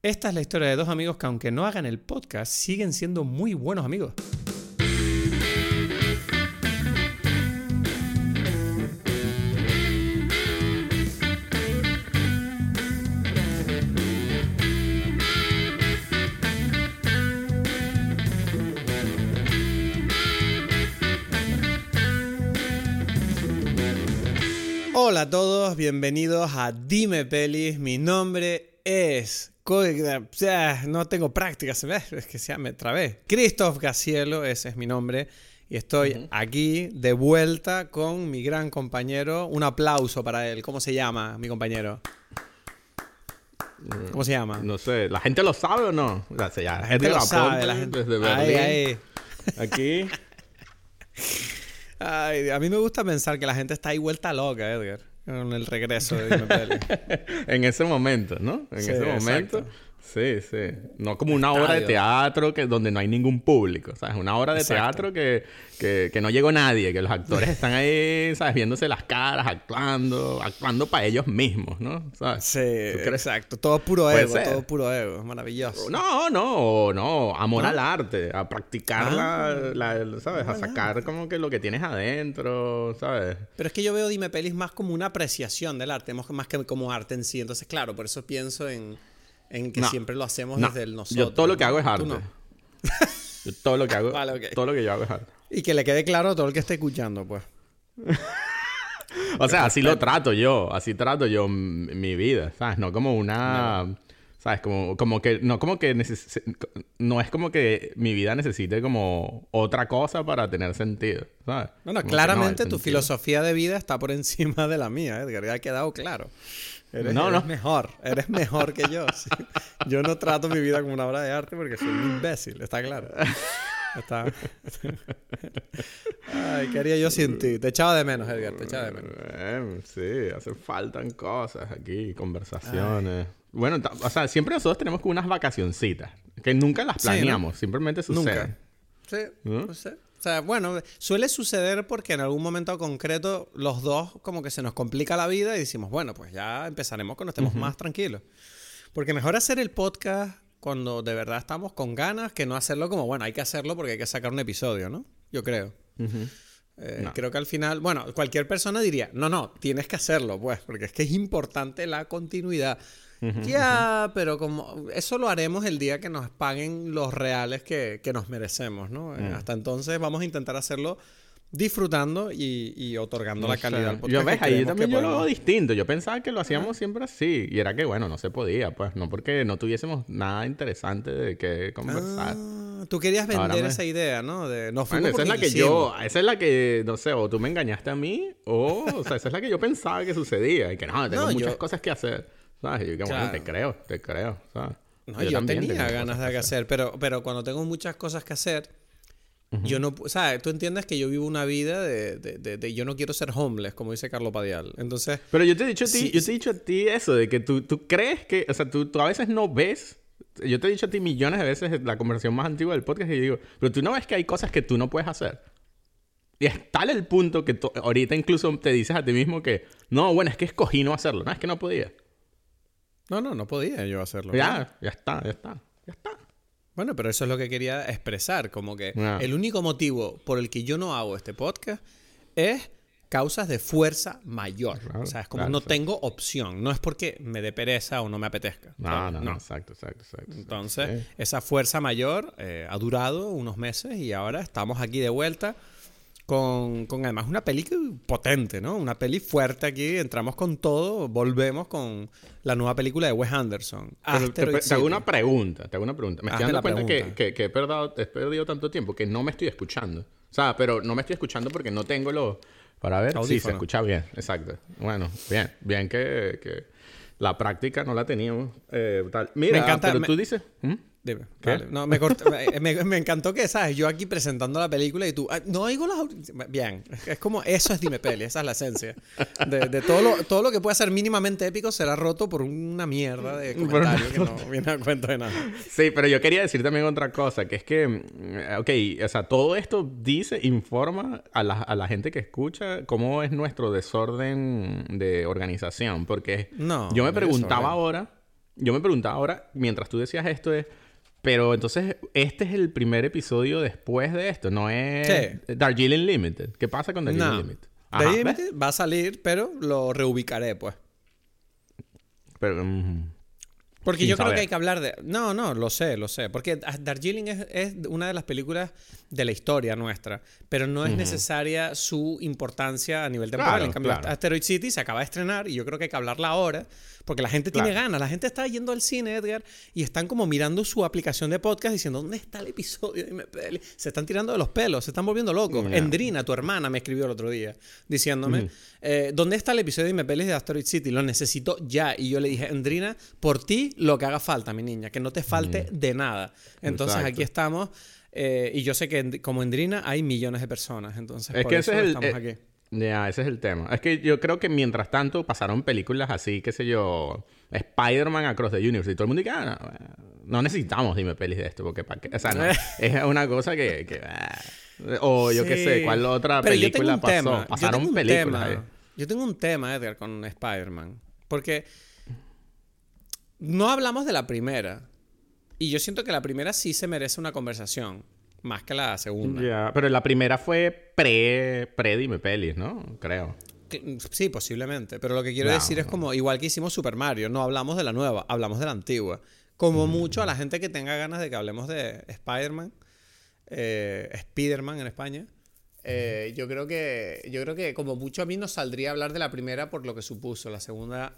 Esta es la historia de dos amigos que aunque no hagan el podcast, siguen siendo muy buenos amigos. Hola a todos, bienvenidos a Dime Pelis. Mi nombre es. co- ah, No tengo práctica, se me- es que ya me trabé. Christoph Gacielo, ese es mi nombre. Y estoy aquí de vuelta con mi gran compañero. Un aplauso para él. ¿Cómo se llama, mi compañero? ¿Cómo se llama? No sé, ¿la gente lo sabe o no? La, ya, La gente lo Edgar sabe, la gente. Desde Ahí, ahí. Aquí. Ay, a mí me gusta pensar que la gente está ahí vuelta loca, Edgar. Con el regreso de Dime Pelis. en ese momento, ¿no? En Sí, ese momento. exacto. Sí, sí. No como una obra de Estadio. teatro que, donde no hay ningún público, ¿sabes? Una obra de Exacto. teatro que, que, que no llegó nadie, que los actores están ahí, ¿sabes? Viéndose las caras, actuando, actuando para ellos mismos, ¿no? ¿Sabes? Sí, exacto. Todo puro ego, ser. todo puro ego. Maravilloso. No, no, no. Amor ¿No? al arte. A practicar Ah. la, la- ¿sabes? A sacar como que lo que tienes adentro, ¿sabes? Pero es que yo veo Dime Pelis más como una apreciación del arte, más que como arte en sí. Entonces, claro, por eso pienso en, en que No. siempre lo hacemos No. desde el nosotros. Yo todo lo que ¿no? hago es arte. no. Yo todo lo que hago, Vale, todo lo que yo hago es arte. Y que le quede claro a todo el que esté escuchando, pues. O sea, así lo trato yo, así trato yo mi vida, ¿sabes? No como una, ¿sabes? Como, como que, no como que, neces- no es como que mi vida necesite como otra cosa para tener sentido, ¿sabes? Como claramente no, el tu sentido- filosofía de vida está por encima de la mía, Edgar. Ya ha quedado claro. Eres, No, eres no. mejor, eres mejor que yo. sí. Yo no trato mi vida como una obra de arte porque soy un imbécil, está claro. Está... Ay, ¿qué haría yo sin ti? Te echaba de menos, Edgar, te echaba de menos. Eh, sí, hacen faltan cosas aquí, conversaciones. Bueno, ta- o sea, siempre nosotros tenemos como unas vacacioncitas, que nunca las Sí, ¿no? planeamos, simplemente suceden. Nunca. Sí, ¿No? no sé. Bueno, suele suceder porque en algún momento concreto los dos como que se nos complica la vida y decimos, bueno, pues ya empezaremos cuando estemos más tranquilos. Porque mejor hacer el podcast cuando de verdad estamos con ganas que no hacerlo como, bueno, hay que hacerlo porque hay que sacar un episodio, ¿no? Yo creo. Eh, No. Creo que al final, bueno, cualquier persona diría, no, no, tienes que hacerlo, pues, porque es que es importante la continuidad. ya, pero como eso lo haremos el día que nos paguen los reales que, que nos merecemos, ¿no? Mm. Eh, Hasta entonces vamos a intentar hacerlo disfrutando y, y otorgando No la calidad al podcast. Yo que ves, ahí también que yo lo veo distinto. Yo pensaba que lo hacíamos siempre así. Y era que, bueno, no se podía, pues. No porque no tuviésemos nada interesante de qué conversar. Ah, tú querías vender me- esa idea, ¿no? De, no Bueno, esa es la que yo, quisimos. esa es la que, no sé, o tú me engañaste a mí, o, o sea, esa es la que yo pensaba que sucedía. Y que no, tengo No, muchas yo- cosas que hacer. ¿Sabes? Y yo que, bueno, Claro. te creo, te creo, ¿sabes? No, yo, también tenía cosas ganas de que que hacer, pero, pero cuando tengo muchas cosas que hacer, yo no, pu- ¿sabes? Tú entiendes que yo vivo una vida de, de, de- de- yo no quiero ser homeless, como dice Carlos Padial. Entonces, Pero yo te he dicho a ti, Sí, yo te he dicho a ti eso, de que tú, tú crees que, o sea, tú, tú a veces no ves. Yo te he dicho a ti millones de veces la conversación más antigua del podcast y yo digo, pero tú no ves que hay cosas que tú no puedes hacer. Y es tal el punto que ahorita incluso te dices a ti mismo que, no, bueno, es que escogí no hacerlo, no, es que no podía. no, no, no podía yo hacerlo. Ya, ya está, ya está, ya está. Bueno, pero eso es lo que quería expresar, como que Ah. el único motivo por el que yo no hago este podcast es causas de fuerza mayor. Claro, o sea, es como claro, no exacto. tengo opción, no es porque me dé pereza o no me apetezca. No, no, no, exacto, exacto, exacto. Entonces, esa fuerza mayor eh, ha durado unos meses y ahora estamos aquí de vuelta con, con además una peli potente, ¿no? Una peli fuerte aquí, entramos con todo, volvemos con la nueva película de Wes Anderson. Pero te, hago una pregunta, te hago una pregunta. Me estoy Hazme dando la cuenta que, pregunta. que, que he, perdido, he perdido tanto tiempo que no me estoy escuchando. O sea, pero no me estoy escuchando porque no tengo los... Para ver, sí, se Audífonos. escucha bien, exacto. Bueno, bien, bien que, que la práctica no la teníamos. eh, tal. Mira, Me encanta- pero me- tú dices... ¿Mm? Dime. ¿Qué? Vale. No, me, cort- me, me- encantó que, ¿sabes? Yo aquí presentando la película y tú, "Ay, no oigo las... aud-". Bien, es como, eso es Dime Peli, esa es la esencia. De, de todo, lo, todo lo que pueda ser mínimamente épico será roto por una mierda de una comentario que no viene a cuento de nada. Sí, pero yo quería decir también otra cosa, que es que, mm, ok, o sea, todo esto dice, informa a la, a la gente que escucha cómo es nuestro desorden de organización, porque No, yo me preguntaba desorden. ahora, yo me preguntaba ahora, mientras tú decías esto, es, pero entonces, este es el primer episodio después de esto, no es Sí. Darjeeling Limited. ¿Qué pasa con Darjeeling No. Limited? Ajá, ¿ves? Limited va a salir, pero lo reubicaré, pues. Pero, mm, Porque yo creo saber. que hay que hablar de... No, no, lo sé, lo sé. Porque Darjeeling es, es una de las películas de la historia nuestra, pero no es necesaria su importancia a nivel temporal. Claro, en cambio, claro. Asteroid City se acaba de estrenar y yo creo que hay que hablarla ahora, porque la gente tiene Claro. ganas. La gente está yendo al cine, Edgar, y están como mirando su aplicación de podcast diciendo, ¿dónde está el episodio? Dime, peli?". Se están tirando de los pelos, se están volviendo locos. Ya. Endrina, tu hermana, me escribió el otro día diciéndome, eh, ¿dónde está el episodio de Dime Pelis de Asteroid City? Lo necesito ya. Y yo le dije, Endrina, por ti lo que haga falta, mi niña, que no te falte de nada. Entonces Exacto. aquí estamos. eh, y yo sé que en- como Endrina hay millones de personas. Entonces, Es por que eso ese es el. estamos eh, aquí. Ya, ese es el tema. Es que yo creo que mientras tanto pasaron películas así, qué sé yo, Spider-Man Across the Universe y todo el mundo dice, ah, no, no necesitamos dime pelis de esto, porque para qué. O sea, no, es una cosa que. que, ah. o yo qué sé, ¿cuál otra Pero yo película pasó? tema, yo Pasaron un películas tema, ahí. Yo tengo un tema, Edgar, con Spider-Man. Porque no hablamos de la primera. Y yo siento que la primera sí se merece una conversación. Más que la segunda. Pero la primera fue pre, pre dime pelis, ¿no? Creo. Que- Sí, posiblemente. Pero lo que quiero No, decir es no. como, igual que hicimos Super Mario, no hablamos de la nueva, hablamos de la antigua. Como Mm. mucho a la gente que tenga ganas de que hablemos de Spider-Man, eh, Spider-Man en España, eh, yo creo que yo creo que como mucho a mí nos saldría hablar de la primera por lo que supuso. La segunda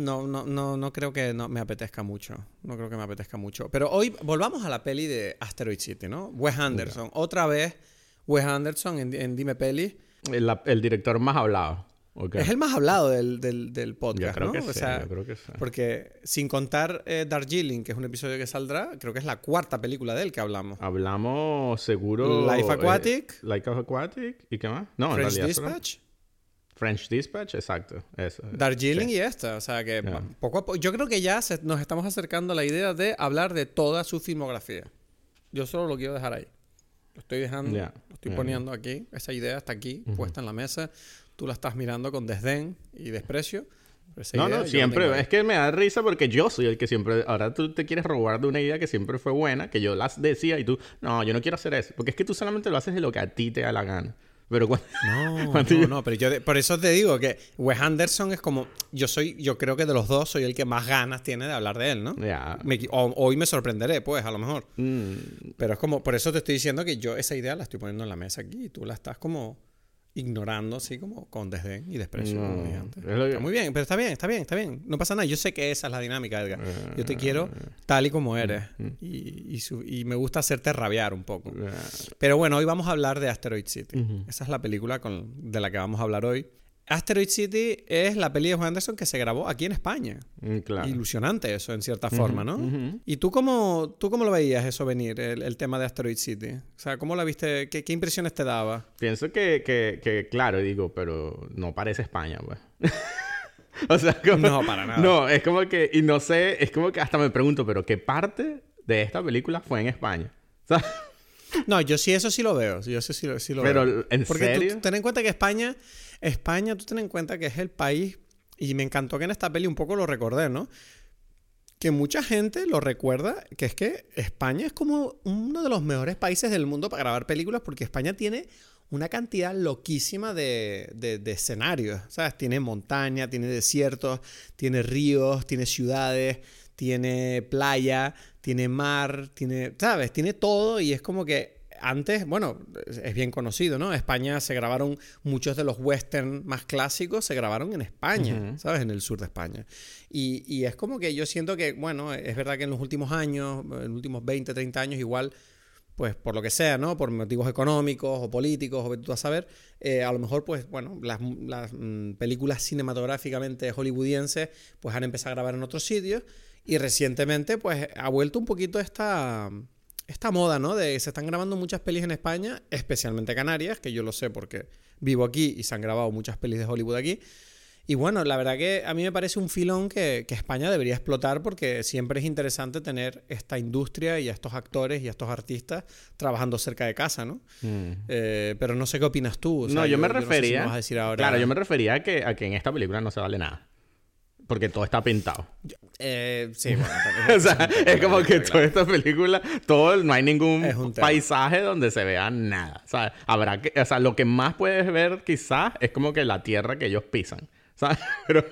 no, no, no, no creo que no me apetezca mucho. No creo que me apetezca mucho. Pero hoy volvamos a la peli de Asteroid City, ¿no? Wes Anderson. Otra vez Wes Anderson en, en Dime Peli. El, director más hablado. Es el más hablado del, del, del podcast, Yo creo ¿no? que O sí, yo creo que sí. Porque sin contar eh, Darjeeling, que es un episodio que saldrá, creo que es la cuarta película de él que hablamos. Hablamos seguro. Life eh, Aquatic. Life Aquatic. ¿Y qué más? No, en French realidad solo- Dispatch, French Dispatch, exacto. Eso. Darjeeling Sí. y esta. O sea que pa- poco a poco. Yo creo que ya se- nos estamos acercando a la idea de hablar de toda su filmografía. Yo solo lo quiero dejar ahí. Lo estoy dejando, Ya, lo estoy ya, poniendo aquí. Esa idea está aquí, puesta en la mesa. Tú la estás mirando con desdén y desprecio. No, no, siempre. ahí. Es que me da risa porque yo soy el que siempre. Ahora tú te quieres robar de una idea que siempre fue buena, que yo las decía y tú, no, yo no quiero hacer eso. Porque es que tú solamente lo haces de lo que a ti te da la gana. Pero cuando. No, Cuando no, yo- no, pero yo de- por eso te digo que Wes Anderson es como yo soy, yo creo que de los dos soy el que más ganas tiene de hablar de él, ¿no? Ya. Me o- hoy me sorprenderé, pues, a lo mejor. Mm, Pero es como, por eso te estoy diciendo que yo esa idea la estoy poniendo en la mesa aquí y tú la estás como ignorando así como con desdén y desprecio. como No, que- Está muy bien, pero está bien, está bien, está bien. No pasa nada. Yo sé que esa es la dinámica, Edgar. Yo te quiero tal y como eres. mm, Y, y su- y me gusta hacerte rabiar un poco. ya. Pero bueno, hoy vamos a hablar de Asteroid City. Esa es la película con- de la que vamos a hablar hoy. Asteroid City es la peli de Wes Anderson que se grabó aquí en España. Mm, Claro. Ilusionante eso, en cierta forma, ¿no? ¿Y tú cómo, tú cómo lo veías eso venir, el, el tema de Asteroid City? O sea, ¿cómo la viste? ¿Qué, qué impresiones te daba? Pienso que, que, que, claro, digo, pero no parece España, pues. o sea, como... No, para nada. No, es como que, y no sé, es como que hasta me pregunto, pero ¿qué parte de esta película fue en España? O sea, No, yo sí, eso sí lo veo. Yo sí lo, sí lo Pero, veo. ¿en Porque serio? tú ten en cuenta que España, España, tú ten en cuenta que es el país, y me encantó que en esta peli un poco lo recordé, ¿no? Que mucha gente lo recuerda, que es que España es como uno de los mejores países del mundo para grabar películas, porque España tiene una cantidad loquísima de, de- escenarios, ¿sabes? Tiene montaña, tiene desiertos, tiene ríos, tiene ciudades, tiene playa, tiene mar, tiene, ¿sabes? Tiene todo y es como que antes, bueno, es- bien conocido, ¿no? España se grabaron muchos de los western más clásicos, se grabaron en España, ¿sabes? En el sur de España. Y, y es como que yo siento que, bueno, es verdad que en los últimos años, en los últimos 20, 30 años, igual pues por lo que sea, ¿no? Por motivos económicos o políticos, o tú a saber, eh, a lo mejor, pues, bueno, las, las, mm, películas cinematográficamente hollywoodienses, pues han empezado a grabar en otros sitios y recientemente, pues, ha vuelto un poquito esta, esta moda, ¿no? De se están grabando muchas pelis en España, especialmente Canarias, que yo lo sé porque vivo aquí y se han grabado muchas pelis de Hollywood aquí. Y bueno, la verdad que a mí me parece un filón que, que España debería explotar porque siempre es interesante tener esta industria y a estos actores y a estos artistas trabajando cerca de casa, ¿no? mm. Eh, pero no sé qué opinas tú. o sea, no, yo, me no sé si refería. me vas a decir ahora. Claro, yo me refería a que, a que en esta película no se vale nada. Porque todo está pintado. Eh, sí, bueno. o sea, es como que toda esta película, todo, no hay ningún paisaje donde se vea nada. O sea, habrá que, o sea, lo que más puedes ver quizás es como que la tierra que ellos pisan. ¿Sabes? Pero,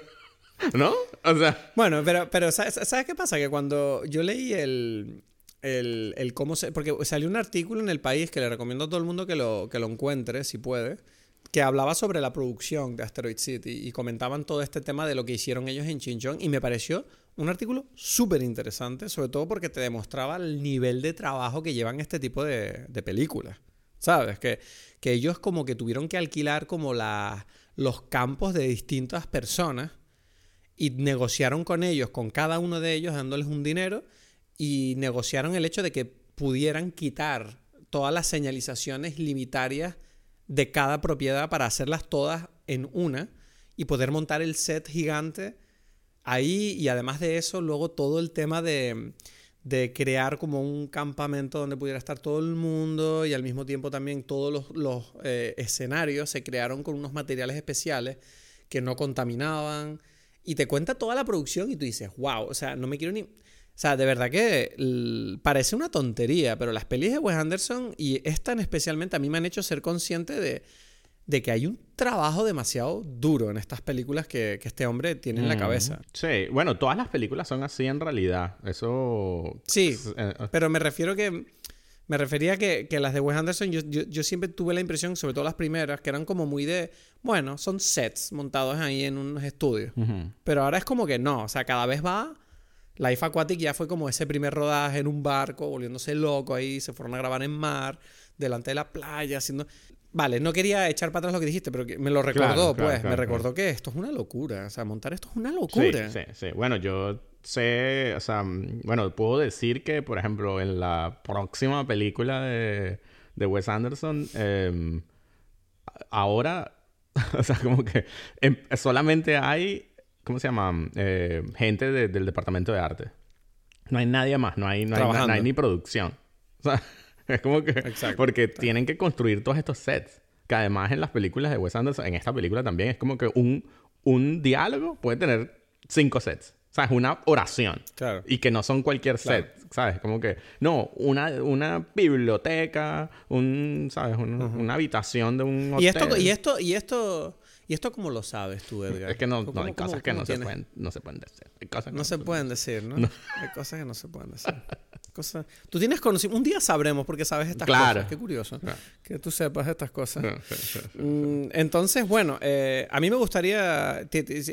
¿no? O sea, Bueno, pero, pero ¿sabes, ¿sabes qué pasa? Que cuando yo leí el, el, el cómo se... Porque salió un artículo en El País que le recomiendo a todo el mundo que lo, que lo encuentre, si puede, que hablaba sobre la producción de Asteroid City y comentaban todo este tema de lo que hicieron ellos en Chinchón y me pareció un artículo súper interesante, sobre todo porque te demostraba el nivel de trabajo que llevan este tipo de, películas. ¿Sabes? Que, que ellos como que tuvieron que alquilar como los campos de distintas personas y negociaron con ellos, con cada uno de ellos, dándoles un dinero y negociaron el hecho de que pudieran quitar todas las señalizaciones limitarias de cada propiedad para hacerlas todas en una y poder montar el set gigante ahí y además de eso luego todo el tema de, de crear como un campamento donde pudiera estar todo el mundo y al mismo tiempo también todos los, los, eh, escenarios se crearon con unos materiales especiales que no contaminaban y te cuenta toda la producción y tú dices, wow, o sea, no me quiero ni... O sea, de verdad que parece una tontería, pero las pelis de Wes Anderson y esta en especialmente a mí me han hecho ser consciente de, de que hay un trabajo demasiado duro en estas películas que, que este hombre tiene en la mm, cabeza. Sí, bueno, todas las películas son así en realidad. Eso. Sí, eh, eh, pero me refiero que... Me refería que, que las de Wes Anderson, yo, yo, yo siempre tuve la impresión, sobre todo las primeras, que eran como muy de, bueno, son sets montados ahí en unos estudios. Pero ahora es como que no, o sea, cada vez va. Life Aquatic ya fue como ese primer rodaje en un barco, volviéndose loco ahí, se fueron a grabar en mar, delante de la playa, haciendo... Vale, no quería echar para atrás lo que dijiste, pero que me lo recordó, Claro, pues, claro, me recordó que esto es una locura, o sea, montar esto es una locura. Sí, sí, sí. Bueno, yo sé, o sea, mm, bueno, puedo decir que, por ejemplo, en la próxima película de, de Wes Anderson, eh, ahora, o sea, como que em- solamente hay, ¿cómo se llama? Eh, gente de- del departamento de arte. No hay nadie más, no hay, no hay, no hay ni producción. O sea, es como que... Exacto. Porque tienen que construir todos estos sets. Que además en las películas de Wes Anderson, en esta película también, es como que un, un diálogo puede tener cinco sets. O sea, es una oración. Claro. Y que no son cualquier Claro. set, ¿sabes? Como que, no, una, una biblioteca, un, ¿sabes? Un- Una habitación de un hotel. Y esto, y esto, y esto, y esto cómo lo sabes tú, Edgar? Es que no, no ¿Cómo- hay cosas que no se, pueden, no se pueden decir. Hay cosas que No se pueden decir, ¿no? Hay cosas que no se pueden decir. Cosas... Tú tienes conocimiento. Un día sabremos porque sabes estas Claro. cosas. Qué curioso. Claro. Que tú sepas estas cosas. Mm, Entonces, bueno, eh, a mí me gustaría.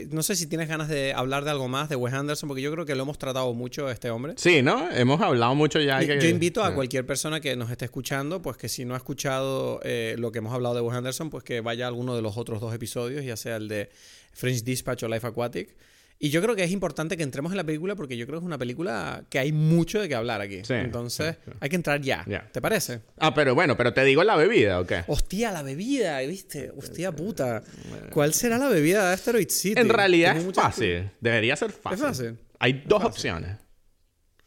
No sé si tienes ganas de hablar de algo más de Wes Anderson, porque yo creo que lo hemos tratado mucho este hombre. Sí, ¿no? Hemos hablado mucho ya. Yo, que- yo invito a cualquier persona que nos esté escuchando, pues que si no ha escuchado eh, lo que hemos hablado de Wes Anderson, pues que vaya a alguno de los otros dos episodios, ya sea el de French Dispatch o Life Aquatic. Y yo creo que es importante que entremos en la película porque yo creo que es una película que hay mucho de qué hablar aquí. Sí, Entonces, sí, sí. hay que entrar ya. ¿Te parece? Ah, pero bueno, pero te digo la bebida, ¿o qué? Hostia, la bebida, ¿viste? Hostia puta. ¿Cuál será la bebida de Asteroid City? En realidad es muchas- fácil. Debería ser fácil. fácil. Hay dos opciones.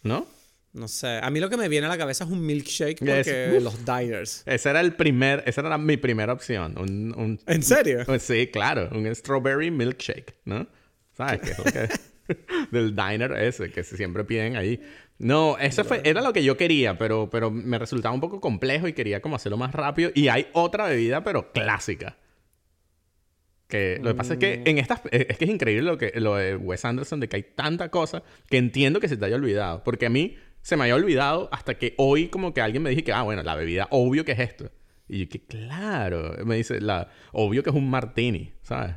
¿No? No sé. A mí lo que me viene a la cabeza es un milkshake Es- porque los diners. Ese era el primer, esa era mi primera opción. Un, un- ¿En serio? Pues sí, claro, un strawberry milkshake, ¿no? ¿Sabes qué es lo que del diner ese que siempre piden ahí? No, ese fue era lo que yo quería, pero pero me resultaba un poco complejo y quería como hacerlo más rápido y hay otra bebida pero clásica. Que lo que pasa es que en estas eh, es que es increíble lo que lo de Wes Anderson de que hay tanta cosa que entiendo que se te haya olvidado, porque a mí se me había olvidado hasta que hoy como que alguien me dije que ah, bueno, la bebida obvio que es esto. Y yo que claro, me dice la obvio que es un martini, ¿sabes?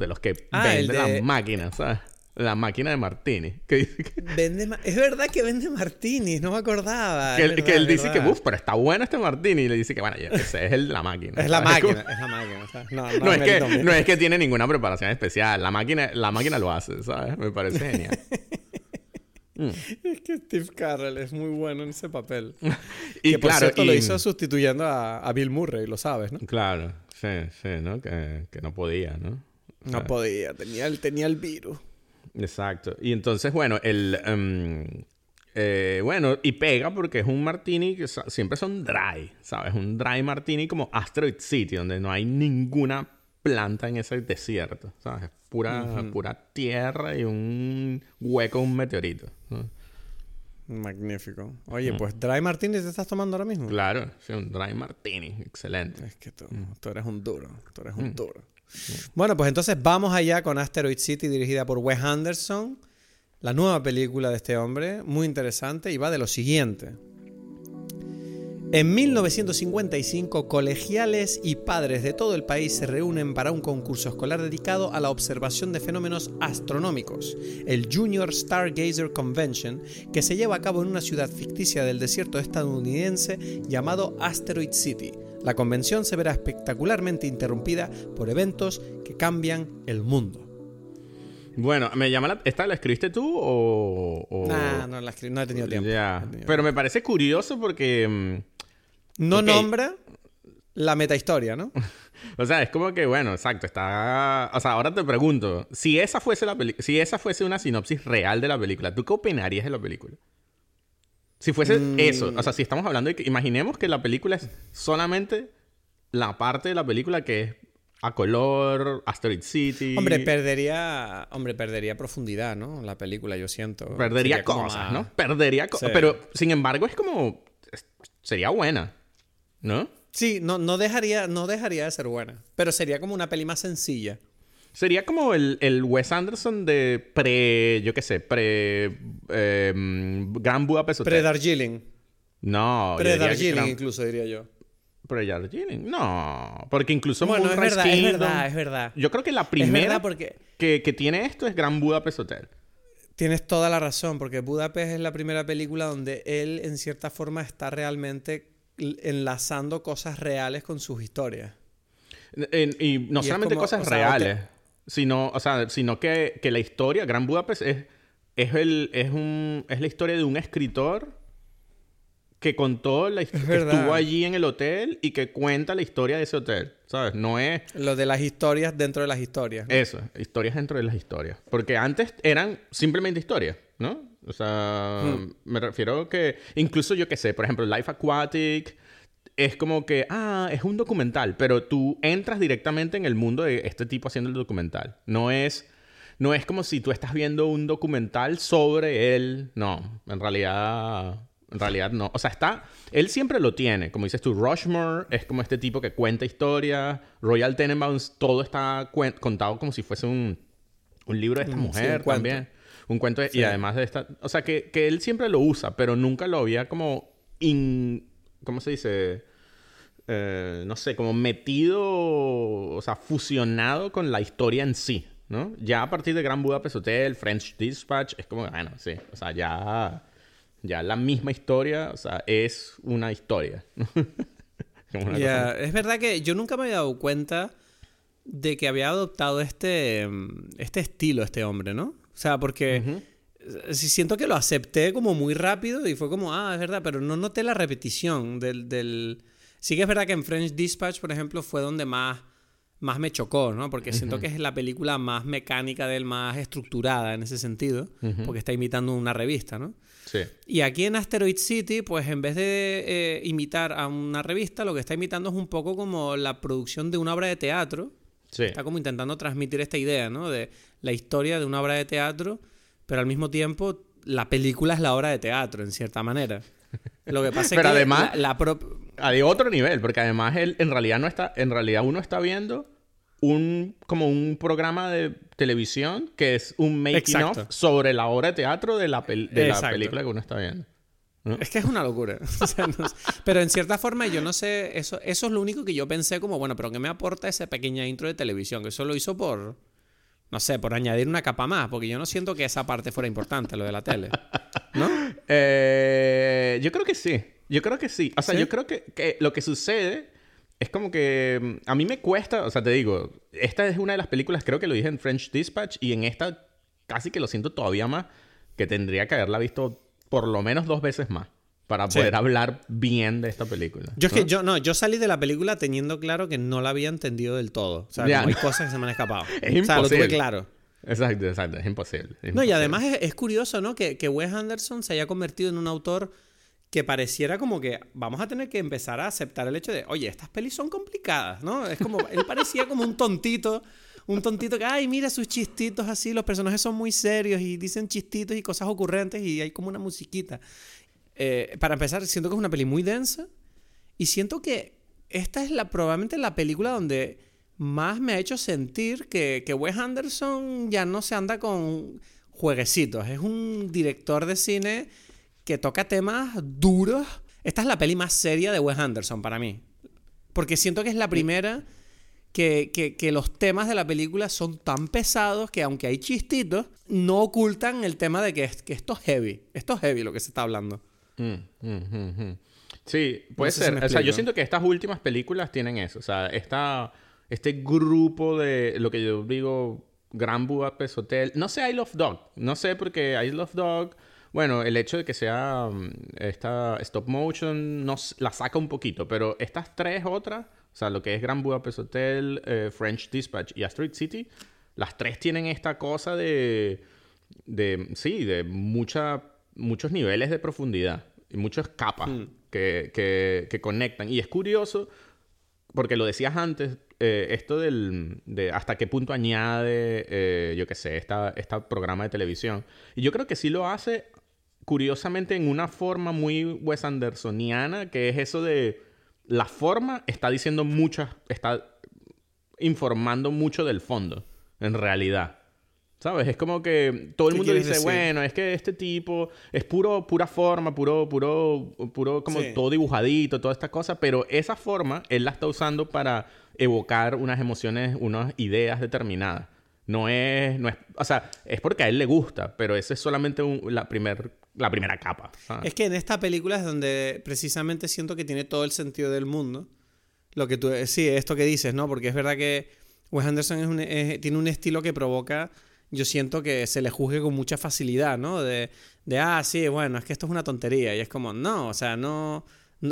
De los que Ah, el vende de- la máquina, ¿sabes? La máquina de martini. Que, dice que, Vende ma- es verdad que vende martinis, no me acordaba. que es él, verdad, que él es dice que, uff, pero está bueno este martini. Y le dice que, bueno, ese es el la máquina. Es la máquina, es la máquina. sea, no, no, No, es que, mío. no es que tiene ninguna preparación especial. La máquina, la máquina lo hace, ¿sabes? Me parece genial. Es que Steve Carell es muy bueno en ese papel. Y que por claro, cierto y- lo hizo sustituyendo a, a Bill Murray, lo sabes, ¿no? Claro, sí, sí, ¿no? Que, que no podía, ¿no? No podía, tenía el, tenía el virus. Exacto. Y entonces, bueno, el... em, eh, bueno, y pega porque es un martini que siempre son dry, ¿sabes? Un dry martini como Asteroid City, donde no hay ninguna planta en ese desierto, ¿sabes? Pura, pura tierra y un hueco, un meteorito. ¿no? Magnífico. Oye, pues Dry Martini te estás tomando ahora mismo. Claro, sí, un dry martini, excelente. Es que tú, tú eres un duro, tú eres un duro. Bueno, pues entonces vamos allá con Asteroid City, dirigida por Wes Anderson. La nueva película de este hombre, muy interesante, y va de lo siguiente. En 1955, colegiales y padres de todo el país se reúnen para un concurso escolar dedicado a la observación de fenómenos astronómicos, el Junior Stargazer Convention, que se lleva a cabo en una ciudad ficticia del desierto estadounidense llamado Asteroid City. La convención se verá espectacularmente interrumpida por eventos que cambian el mundo. Bueno, me llama la... ¿Esta la escribiste tú o...? o... Nah, no, la escri- no he tenido tiempo. Ya. Pero me parece curioso porque... mm, No nombra la metahistoria, ¿no? O sea, es como que, bueno, exacto, está... O sea, ahora te pregunto, si esa fuese la peli- si esa fuese una sinopsis real de la película, ¿tú qué opinarías de la película? Si fuese Mm. eso, o sea, si estamos hablando de que... Imaginemos que la película es solamente la parte de la película que es a color, Asteroid City... Hombre, perdería, hombre, perdería profundidad, ¿no? La película, yo siento. Perdería Sería cosas, más- ¿no? Perdería cosas. Sí. Pero, sin embargo, es como... Sería buena, ¿no? Sí, no, no, dejaría, no dejaría de ser buena. Pero sería como una peli más sencilla. Sería como el, el Wes Anderson de pre... Yo qué sé, pre... eh, mm, Gran Budapest Hotel. Pre-Darjeeling. No, yo diría que Pre-Darjeeling, Gran- incluso, diría yo. Pre-Darjeeling. No, porque incluso Bueno, es Moonrise verdad, es Kingdom- verdad, es verdad. Yo creo que la Es primera verdad porque que, que tiene esto es Gran Budapest Hotel. tienes toda la razón, porque Budapest es la primera película donde él, en cierta forma, está realmente enlazando cosas reales con sus historias. En- y no es solamente como, cosas o sea, reales, sino, o sea, sino que, que la historia, Gran Budapest, es, es, el, es, un, es la historia de un escritor que contó la his- que estuvo allí en el hotel y que cuenta la historia de ese hotel, ¿sabes? No es Lo de las historias dentro de las historias. ¿no? eso, historias dentro de las historias. Porque antes eran simplemente historias, ¿no? O sea, Hmm. me refiero que incluso yo que sé, por ejemplo, Life Aquatic es como que, ah, es un documental, pero tú entras directamente en el mundo de este tipo haciendo el documental. No es, no es como si tú estás viendo un documental sobre él. No, en realidad, en realidad no. O sea, está, él siempre lo tiene. Como dices tú, Rushmore es como este tipo que cuenta historias. Royal Tenenbaums, todo está contado como si fuese un, un libro de esta Mm, sí, mujer un también. Un cuento de- Sí. y además de esta... O sea, que, que él siempre lo usa, pero nunca lo había como... in- ¿Cómo se dice? Eh, no sé, como metido, o sea, fusionado con la historia en sí, ¿no? Ya a partir de Gran Budapest Hotel, French Dispatch, es como, bueno, sí, o sea, ya, ya la misma historia, o sea, es una historia. Una Es verdad que yo nunca me había dado cuenta de que había adoptado este, mm, este estilo este hombre, ¿no? O sea, porque sí siento que lo acepté como muy rápido y fue como, ah, es verdad, pero no noté la repetición del... del... Sí que es verdad que en French Dispatch, por ejemplo, fue donde más, más me chocó, ¿no? Porque siento que es la película más mecánica de él, más estructurada en ese sentido, porque está imitando una revista, ¿no? Sí. Y aquí en Asteroid City, pues en vez de eh, imitar a una revista, lo que está imitando es un poco como la producción de una obra de teatro. Sí. Está como intentando transmitir esta idea, ¿no? De la historia de una obra de teatro, pero al mismo tiempo la película es la obra de teatro, en cierta manera. Lo que pasa es Pero que además- la, la de otro nivel, porque además él en realidad no está, en realidad uno está viendo un como un programa de televisión que es un making Exacto. of sobre la obra de teatro de la, pel- de la película que uno está viendo. Es que es una locura. O sea, no sé. Pero en cierta forma, yo no sé, eso, eso es lo único que yo pensé como, bueno, pero ¿qué me aporta esa pequeña intro de televisión? Que eso lo hizo por, no sé, por añadir una capa más, porque yo no siento que esa parte fuera importante, lo de la tele. ¿No? Eh, yo creo que sí. Yo creo que sí. O sea, ¿Sí? yo creo que, que lo que sucede es como que mm, a mí me cuesta, o sea, te digo, esta es una de las películas, creo que lo dije en French Dispatch, y en esta casi que lo siento todavía más, que tendría que haberla visto por lo menos dos veces más para Sí. poder hablar bien de esta película. Yo es ¿no? que yo, no, yo salí de la película teniendo claro que no la había entendido del todo. O sea, como hay cosas que se me han escapado. Es o sea, lo tuve claro. Exacto, exacto, es imposible. es No, y además es, es curioso, ¿no? Que, que Wes Anderson se haya convertido en un autor que pareciera como que vamos a tener que empezar a aceptar el hecho de, oye, estas pelis son complicadas, ¿no? Es como, él parecía como un tontito, un tontito que, ay, mira sus chistitos así, los personajes son muy serios y dicen chistitos y cosas ocurrentes y hay como una musiquita. Eh, para empezar, siento que es una peli muy densa y siento que esta es la, probablemente la película donde más me ha hecho sentir que, que Wes Anderson ya no se anda con jueguecitos. Es un director de cine que toca temas duros. Esta es la peli más seria de Wes Anderson para mí. Porque siento que es la primera que, que, los temas de la película son tan pesados que aunque hay chistitos, no ocultan el tema de que, que esto es heavy. Esto es heavy lo que se está hablando. Mm, mm, mm, sí, puede ser. o sea, yo siento que estas últimas películas tienen eso. O sea, esta, este grupo de lo que yo digo Gran Budapest Hotel. No sé I Love Dog. No sé porque I Love Dog... Bueno, el hecho de que sea mm, esta stop motion nos la saca un poquito, pero estas tres otras, o sea, lo que es Gran Budapest Hotel, eh, French Dispatch y Asteroid City, las tres tienen esta cosa de, de sí, de mucha, muchos niveles de profundidad y muchas capas hmm. que, que, que conectan. Y es curioso, porque lo decías antes, eh, esto del, de hasta qué punto añade, eh, yo qué sé, esta, esta programa de televisión. Y yo creo que sí lo hace, curiosamente, en una forma muy Wes Andersoniana, que es eso de la forma está diciendo muchas, está informando mucho del fondo, en realidad. ¿Sabes? Es como que todo el mundo dice, bueno, es que este tipo es puro, pura forma, puro, puro, puro, como todo dibujadito, toda esta cosa, pero esa forma él la está usando para evocar unas emociones, unas ideas determinadas. No es, no es, o sea, es porque a él le gusta, pero esa es solamente la, primer, la primera capa. Es que en esta película es donde precisamente siento que tiene todo el sentido del mundo. Lo que tú, sí, esto que dices, ¿no? Porque es verdad que Wes Anderson tiene un estilo que provoca yo siento que se le juzgue con mucha facilidad, ¿no? De, de, ah, sí, bueno, es que esto es una tontería. Y es como, no, o sea, no,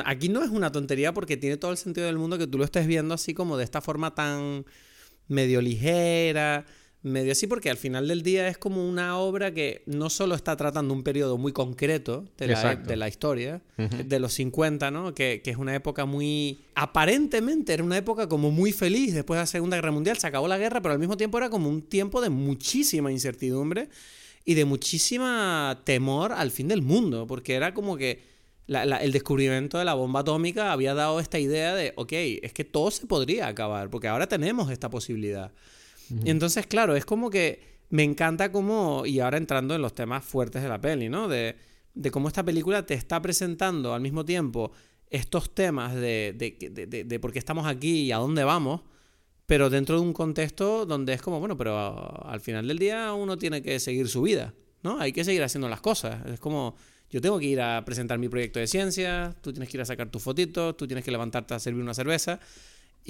Aquí no es una tontería porque tiene todo el sentido del mundo que tú lo estés viendo así como de esta forma tan medio ligera, medio así, porque al final del día es como una obra que no solo está tratando un periodo muy concreto de la, de la historia, de los 50, ¿no? Que, que, es una época muy... Aparentemente era una época como muy feliz después de la Segunda Guerra Mundial, se acabó la guerra, pero al mismo tiempo era como un tiempo de muchísima incertidumbre y de muchísima temor al fin del mundo, porque era como que... el descubrimiento de la bomba atómica había dado esta idea de, ok, es que todo se podría acabar, porque ahora tenemos esta posibilidad. Y entonces, claro, es como que me encanta cómo, y ahora entrando en los temas fuertes de la peli, ¿no? De, de cómo esta película te está presentando al mismo tiempo estos temas de, de, de, por qué estamos aquí y a dónde vamos, pero dentro de un contexto donde es como, bueno, pero al final del día uno tiene que seguir su vida, ¿no? Hay que seguir haciendo las cosas. Es como, yo tengo que ir a presentar mi proyecto de ciencia, tú tienes que ir a sacar tus fotitos, tú tienes que levantarte a servir una cerveza.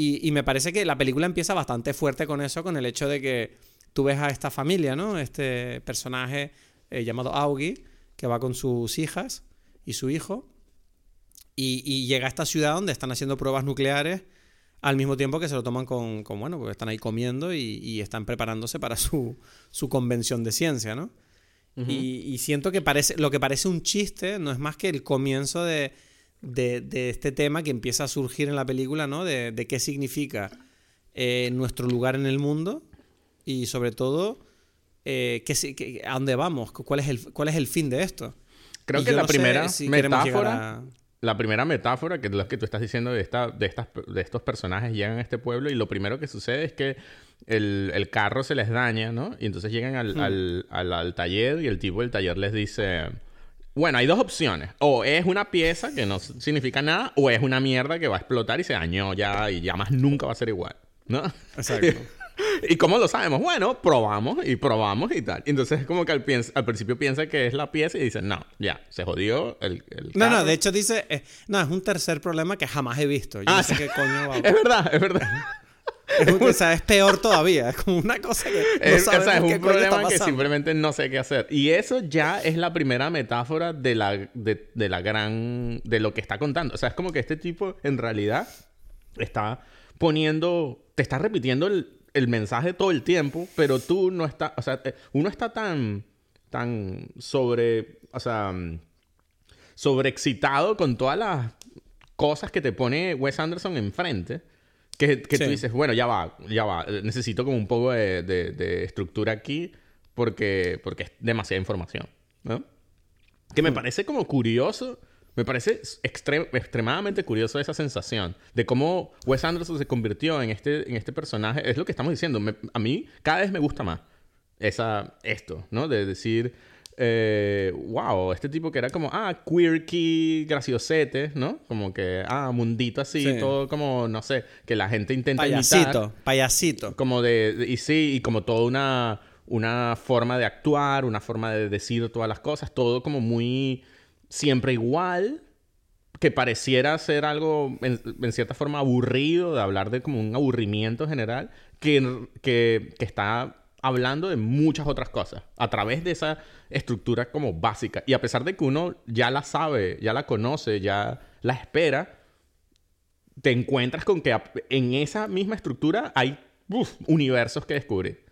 Y, me parece que la película empieza bastante fuerte con eso, con el hecho de que tú ves a esta familia, ¿no? Este personaje eh, llamado Augie, que va con sus hijas y su hijo, y, llega a esta ciudad donde están haciendo pruebas nucleares al mismo tiempo que se lo toman con, bueno, porque están ahí comiendo y, están preparándose para su, su, convención de ciencia, ¿no? y, y, siento que parece, lo que parece un chiste no es más que el comienzo de, de, este tema que empieza a surgir en la película, ¿no? De, qué significa eh, nuestro lugar en el mundo y sobre todo eh, qué, a dónde vamos, cuál es el, cuál es el fin de esto. Creo que la primera metáfora, la primera metáfora que lo que tú estás diciendo de, esta, de, estas, de estos personajes llegan a este pueblo y lo primero que sucede es que el, carro se les daña, ¿no? Y entonces llegan al, hmm. al, al, al taller y el tipo del taller les dice bueno, hay dos opciones. O es una pieza que no significa nada, o es una mierda que va a explotar y se dañó ya y ya más nunca va a ser igual. ¿No? Exacto. ¿Y cómo lo sabemos? Bueno, probamos y probamos y tal. Entonces es como que al, al, principio piensa que es la pieza y dice, no, ya, se jodió el... no, no, de hecho dice, eh, no, es un tercer problema que jamás he visto. Yo ah, no sé qué coño va a... Es verdad, es verdad. Es, peor todavía. Es como una cosa que. No es, o sea, es un problema que simplemente no sé qué hacer. Y eso ya es la primera metáfora de la, de, de, la gran. de lo que está contando. O sea, es como que este tipo en realidad está poniendo. te está repitiendo el, el mensaje todo el tiempo, pero tú no estás. O sea, uno está tan. tan sobre. O sea sobreexcitado con todas las cosas que te pone Wes Anderson enfrente. Que, que tú dices, bueno, ya va, ya va. eh, Necesito como un poco de, de- de estructura aquí porque, porque es demasiada información, ¿no? Que me parece como curioso, me parece extre- extremadamente curioso esa sensación de cómo Wes Anderson se convirtió en este, en este personaje. Es lo que estamos diciendo. Me- a mí cada vez me gusta más esa, esto, ¿no? De decir, eh, wow, este tipo que era como, ah, quirky, graciosete, ¿no? Como que, ah, mundito así, Sí. todo como, no sé, que la gente intenta imitar. Payasito, payasito. Como de, de- y sí, y como toda una, una forma de actuar, una forma de decir todas las cosas, todo como muy siempre igual, que pareciera ser algo en, en cierta forma aburrido, de hablar de como un aburrimiento general, que, que, que está hablando de muchas otras cosas, a través de esa estructura como básica. Y a pesar de que uno ya la sabe, ya la conoce, ya la espera, te encuentras con que en esa misma estructura hay uf, universos que descubrir.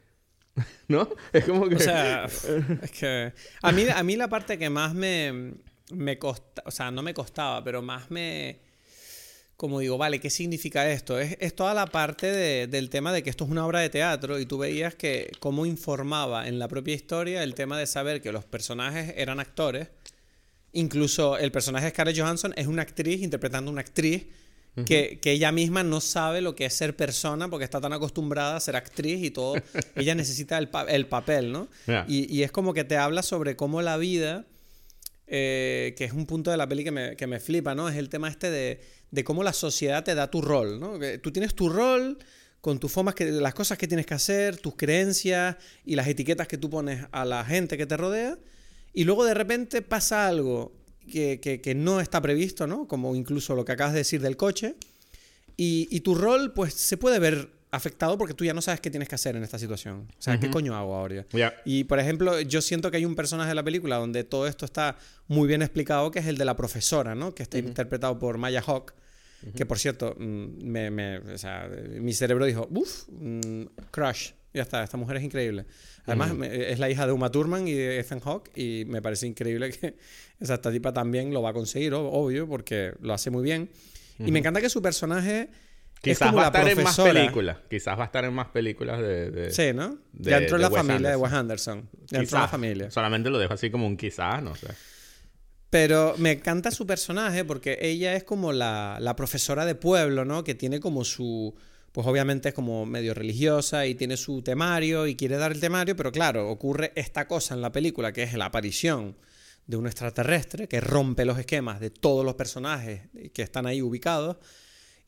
¿No? Es como que... O sea, es que a mí, a mí la parte que más me, me costa, o sea, no me costaba, pero más me, como digo, vale, ¿qué significa esto? Es, es toda la parte de- del tema de que esto es una obra de teatro y tú veías que cómo informaba en la propia historia el tema de saber que los personajes eran actores. Incluso el personaje de Scarlett Johansson es una actriz interpretando a una actriz que, que ella misma no sabe lo que es ser persona porque está tan acostumbrada a ser actriz y todo. ella necesita el, pa- el papel, ¿no? Y, y es como que te habla sobre cómo la vida, eh, que es un punto de la peli que me, que me flipa, ¿no? Es el tema este de, de cómo la sociedad te da tu rol, ¿no? Tú tienes tu rol con tus formas, que, las cosas que tienes que hacer, tus creencias y las etiquetas que tú pones a la gente que te rodea. Y luego de repente pasa algo que, que- que no está previsto, ¿no? Como incluso lo que acabas de decir del coche. Y, y tu rol, pues, se puede ver afectado porque tú ya no sabes qué tienes que hacer en esta situación. O sea, ¿qué coño hago ahora? Y, por ejemplo, yo siento que hay un personaje de la película donde todo esto está muy bien explicado, que es el de la profesora, ¿no? Que está interpretado por Maya Hawk. Que, por cierto, mm, me, me- o sea, mi cerebro dijo, uff, crush. Ya está, esta mujer es increíble. Además, me- es la hija de Uma Thurman y de Ethan Hawke y me parece increíble que esa esta tipa también lo va a conseguir, o- obvio, porque lo hace muy bien. Y me encanta que su personaje Quizás va a estar en más películas. Quizás va a estar en más películas de... de- Sí, ¿no? de- ya entró en de la Wes familia de. Wes Anderson. Ya entró en la familia. Solamente lo dejo así como un quizás, no sé. Pero me encanta su personaje porque ella es como la, la profesora de pueblo, ¿no? Que tiene como su... Pues obviamente es como medio religiosa y tiene su temario y quiere dar el temario, pero claro, ocurre esta cosa en la película que es la aparición de un extraterrestre que rompe los esquemas de todos los personajes que están ahí ubicados.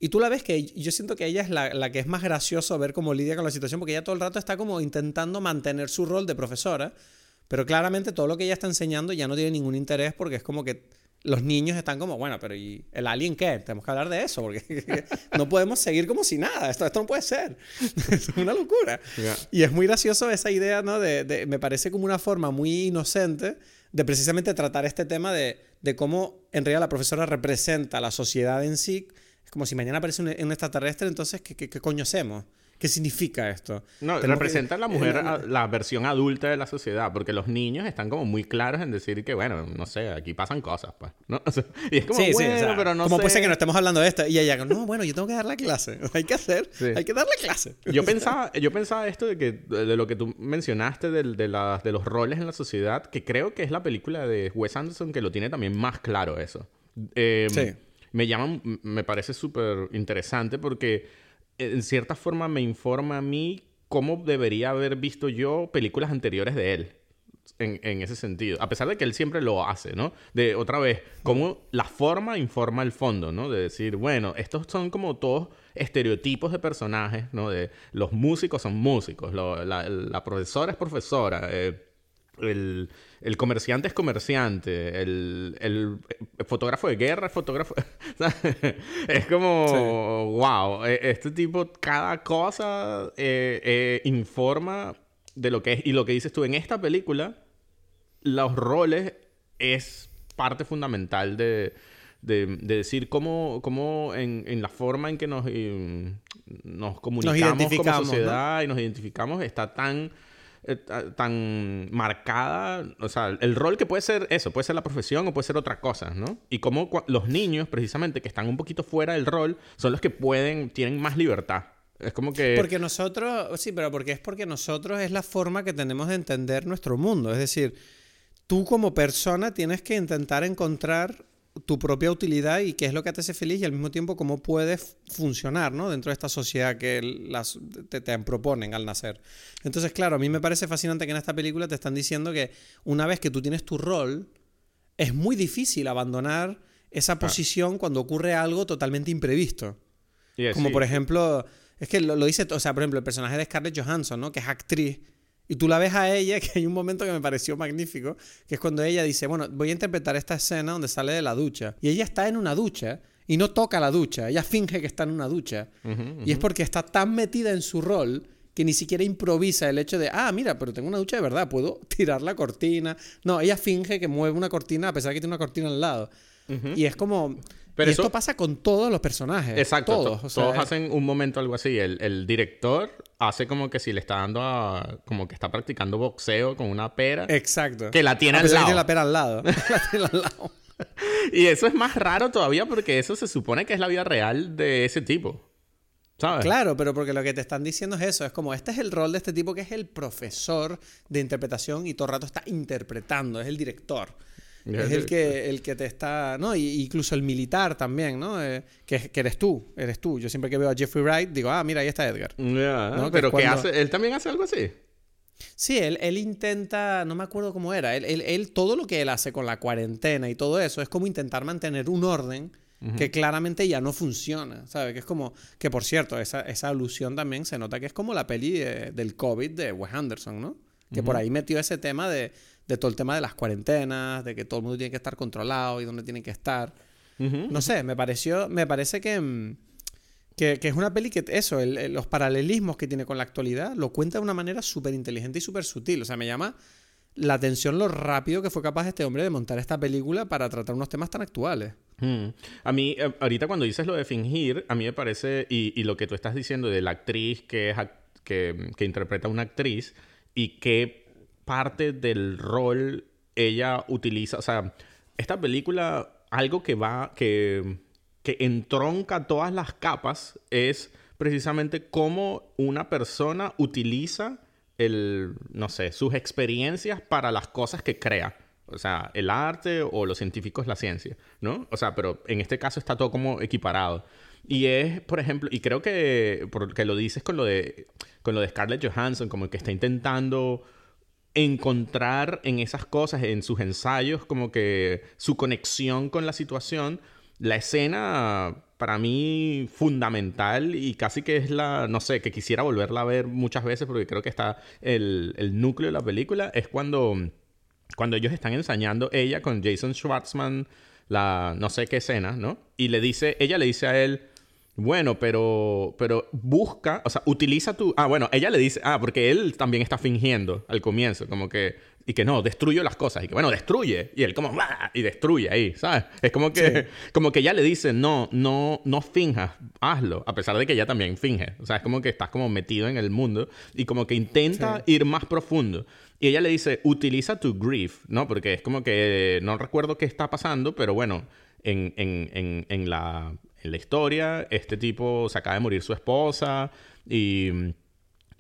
Y tú la ves que yo siento que ella es la, la que es más gracioso ver cómo lidia con la situación, porque ella todo el rato está como intentando mantener su rol de profesora, pero claramente todo lo que ella está enseñando ya no tiene ningún interés porque es como que los niños están como, bueno, pero ¿y el alien qué? Tenemos que hablar de eso porque no podemos seguir como si nada, esto, esto no puede ser, es una locura. Y es muy gracioso esa idea, ¿no? De, de- me parece como una forma muy inocente de precisamente tratar este tema de, de cómo en realidad la profesora representa la sociedad en sí. Es como si mañana aparece un, un extraterrestre, entonces, ¿qué, qué, qué coño hacemos? ¿Qué significa esto? No, representa a la mujer, eh, a- la versión adulta de la sociedad, porque los niños están como muy claros en decir que, bueno, no sé, aquí pasan cosas, pues, ¿no? O sea, y es como, Sí, sí, bueno, o sea, pero no ¿Cómo sé. puede ser que no estemos hablando de esto? Y ella, no, bueno, yo tengo que dar la clase. Hay que hacer, Sí. hay que dar la clase. Yo pensaba, yo pensaba esto de que de, de lo que tú mencionaste del- de, las- de los roles en la sociedad, que creo que es la película de Wes Anderson que lo tiene también más claro eso. Eh, Sí. Me llama, me parece súper interesante porque eh, en cierta forma me informa a mí cómo debería haber visto yo películas anteriores de él. En, en ese sentido. A pesar de que él siempre lo hace, ¿no? De otra vez, cómo la forma informa el fondo, ¿no? De decir, bueno, estos son como todos estereotipos de personajes, ¿no? De los músicos son músicos, la profesora es profesora, eh, el, el comerciante es comerciante, el, el fotógrafo de guerra es fotógrafo. es como, wow, eh, este tipo, cada cosa eh, eh, informa de lo que es. Y lo que dices tú en esta película, los roles es parte fundamental de, de, de decir cómo, cómo en, en la forma en que nos, eh, nos comunicamos como identificamos, ¿no? sociedad y nos identificamos está tan eh, tan marcada, o sea, el rol que puede ser eso, puede ser la profesión o puede ser otra cosa, ¿no? Y como los niños, precisamente, que están un poquito fuera del rol, son los que pueden, tienen más libertad. Es como que... Porque nosotros, sí, pero porque es porque nosotros es la forma que tenemos de entender nuestro mundo. Es decir, tú como persona tienes que intentar encontrar tu propia utilidad y qué es lo que te hace feliz y al mismo tiempo cómo puedes funcionar ¿no? dentro de esta sociedad que las, te, te, proponen al nacer. Entonces, claro, a mí me parece fascinante que en esta película te están diciendo que una vez que tú tienes tu rol, es muy difícil abandonar esa ah. posición cuando ocurre algo totalmente imprevisto. Como por ejemplo, es que lo, lo, dice, o sea, por ejemplo, el personaje de Scarlett Johansson, ¿no? que es actriz y tú la ves a ella, que hay un momento que me pareció magnífico, que es cuando ella dice, bueno, voy a interpretar esta escena donde sale de la ducha. Y ella está en una ducha y no toca la ducha, ella finge que está en una ducha. Y es porque está tan metida en su rol que ni siquiera improvisa el hecho de, ah, mira, pero tengo una ducha de verdad, puedo tirar la cortina. No, ella finge que mueve una cortina a pesar de que tiene una cortina al lado. Y es como, pero esto pasa con todos los personajes. Exacto. Todos, todos hacen un momento algo así. El, director hace como que si le está dando a... Como que está practicando boxeo con una pera. Exacto. Que la tiene al lado. tiene la pera al lado. la tiene al lado. y eso es más raro todavía porque eso se supone que es la vida real de ese tipo. ¿Sabes? Claro, pero porque lo que te están diciendo es eso. Es como, este es el rol de este tipo que es el profesor de interpretación y todo el rato está interpretando. Es el director. Es el que, el que te está, ¿no? Y, incluso el militar también, ¿no? Eh, que, que, eres tú, eres tú. Yo siempre que veo a Jeffrey Wright digo, ah, mira, ahí está Edgar. Pero que hace, él también hace algo así. Sí, él, él, intenta, no me acuerdo cómo era, él, él, todo lo que él hace con la cuarentena y todo eso es como intentar mantener un orden que claramente ya no funciona, ¿sabes? Que es como, que por cierto, esa, esa alusión también se nota que es como la peli del COVID de Wes Anderson, ¿no? Que por ahí metió ese tema de, de todo el tema de las cuarentenas, de que todo el mundo tiene que estar controlado y dónde tiene que estar. No sé, me pareció, me parece que, mm, que, es una peli que eso, los paralelismos que tiene con la actualidad, lo cuenta de una manera súper inteligente y súper sutil. O sea, me llama la atención lo rápido que fue capaz este hombre de montar esta película para tratar unos temas tan actuales. A mí, eh, ahorita cuando dices lo de fingir, a mí me parece, y, lo que tú estás diciendo de la actriz que, es, que, que interpreta a una actriz y que parte del rol ella utiliza. O sea, esta película, algo que va, que, que entronca todas las capas es precisamente cómo una persona utiliza el, no sé, sus experiencias para las cosas que crea. O sea, el arte o los científicos la ciencia, ¿no? O sea, pero en este caso está todo como equiparado. Y es, por ejemplo, y creo que, porque lo dices con lo de, con lo de Scarlett Johansson, como que está intentando encontrar en esas cosas, en sus ensayos, como que su conexión con la situación. La escena, para mí, fundamental y casi que es la, no sé, que quisiera volverla a ver muchas veces porque creo que está el, el núcleo de la película, es cuando, cuando ellos están ensayando ella con Jason Schwartzman, la no sé qué escena, ¿no? Y le dice, ella le dice a él, bueno, pero, pero busca, o sea, utiliza tu... Ah, bueno, ella le dice, ah, porque él también está fingiendo al comienzo, como que, y que no, destruyo las cosas, y que bueno, destruye, y él como, ¡bah! y destruye ahí, ¿sabes? Es como que, como que ella le dice, no, no, no finjas, hazlo, a pesar de que ella también finge, o sea, es como que estás como metido en el mundo y como que intenta ir más profundo. Y ella le dice, utiliza tu grief, ¿no? Porque es como que no recuerdo qué está pasando, pero bueno, en, en, en, en la en la historia, este tipo se acaba de morir su esposa y,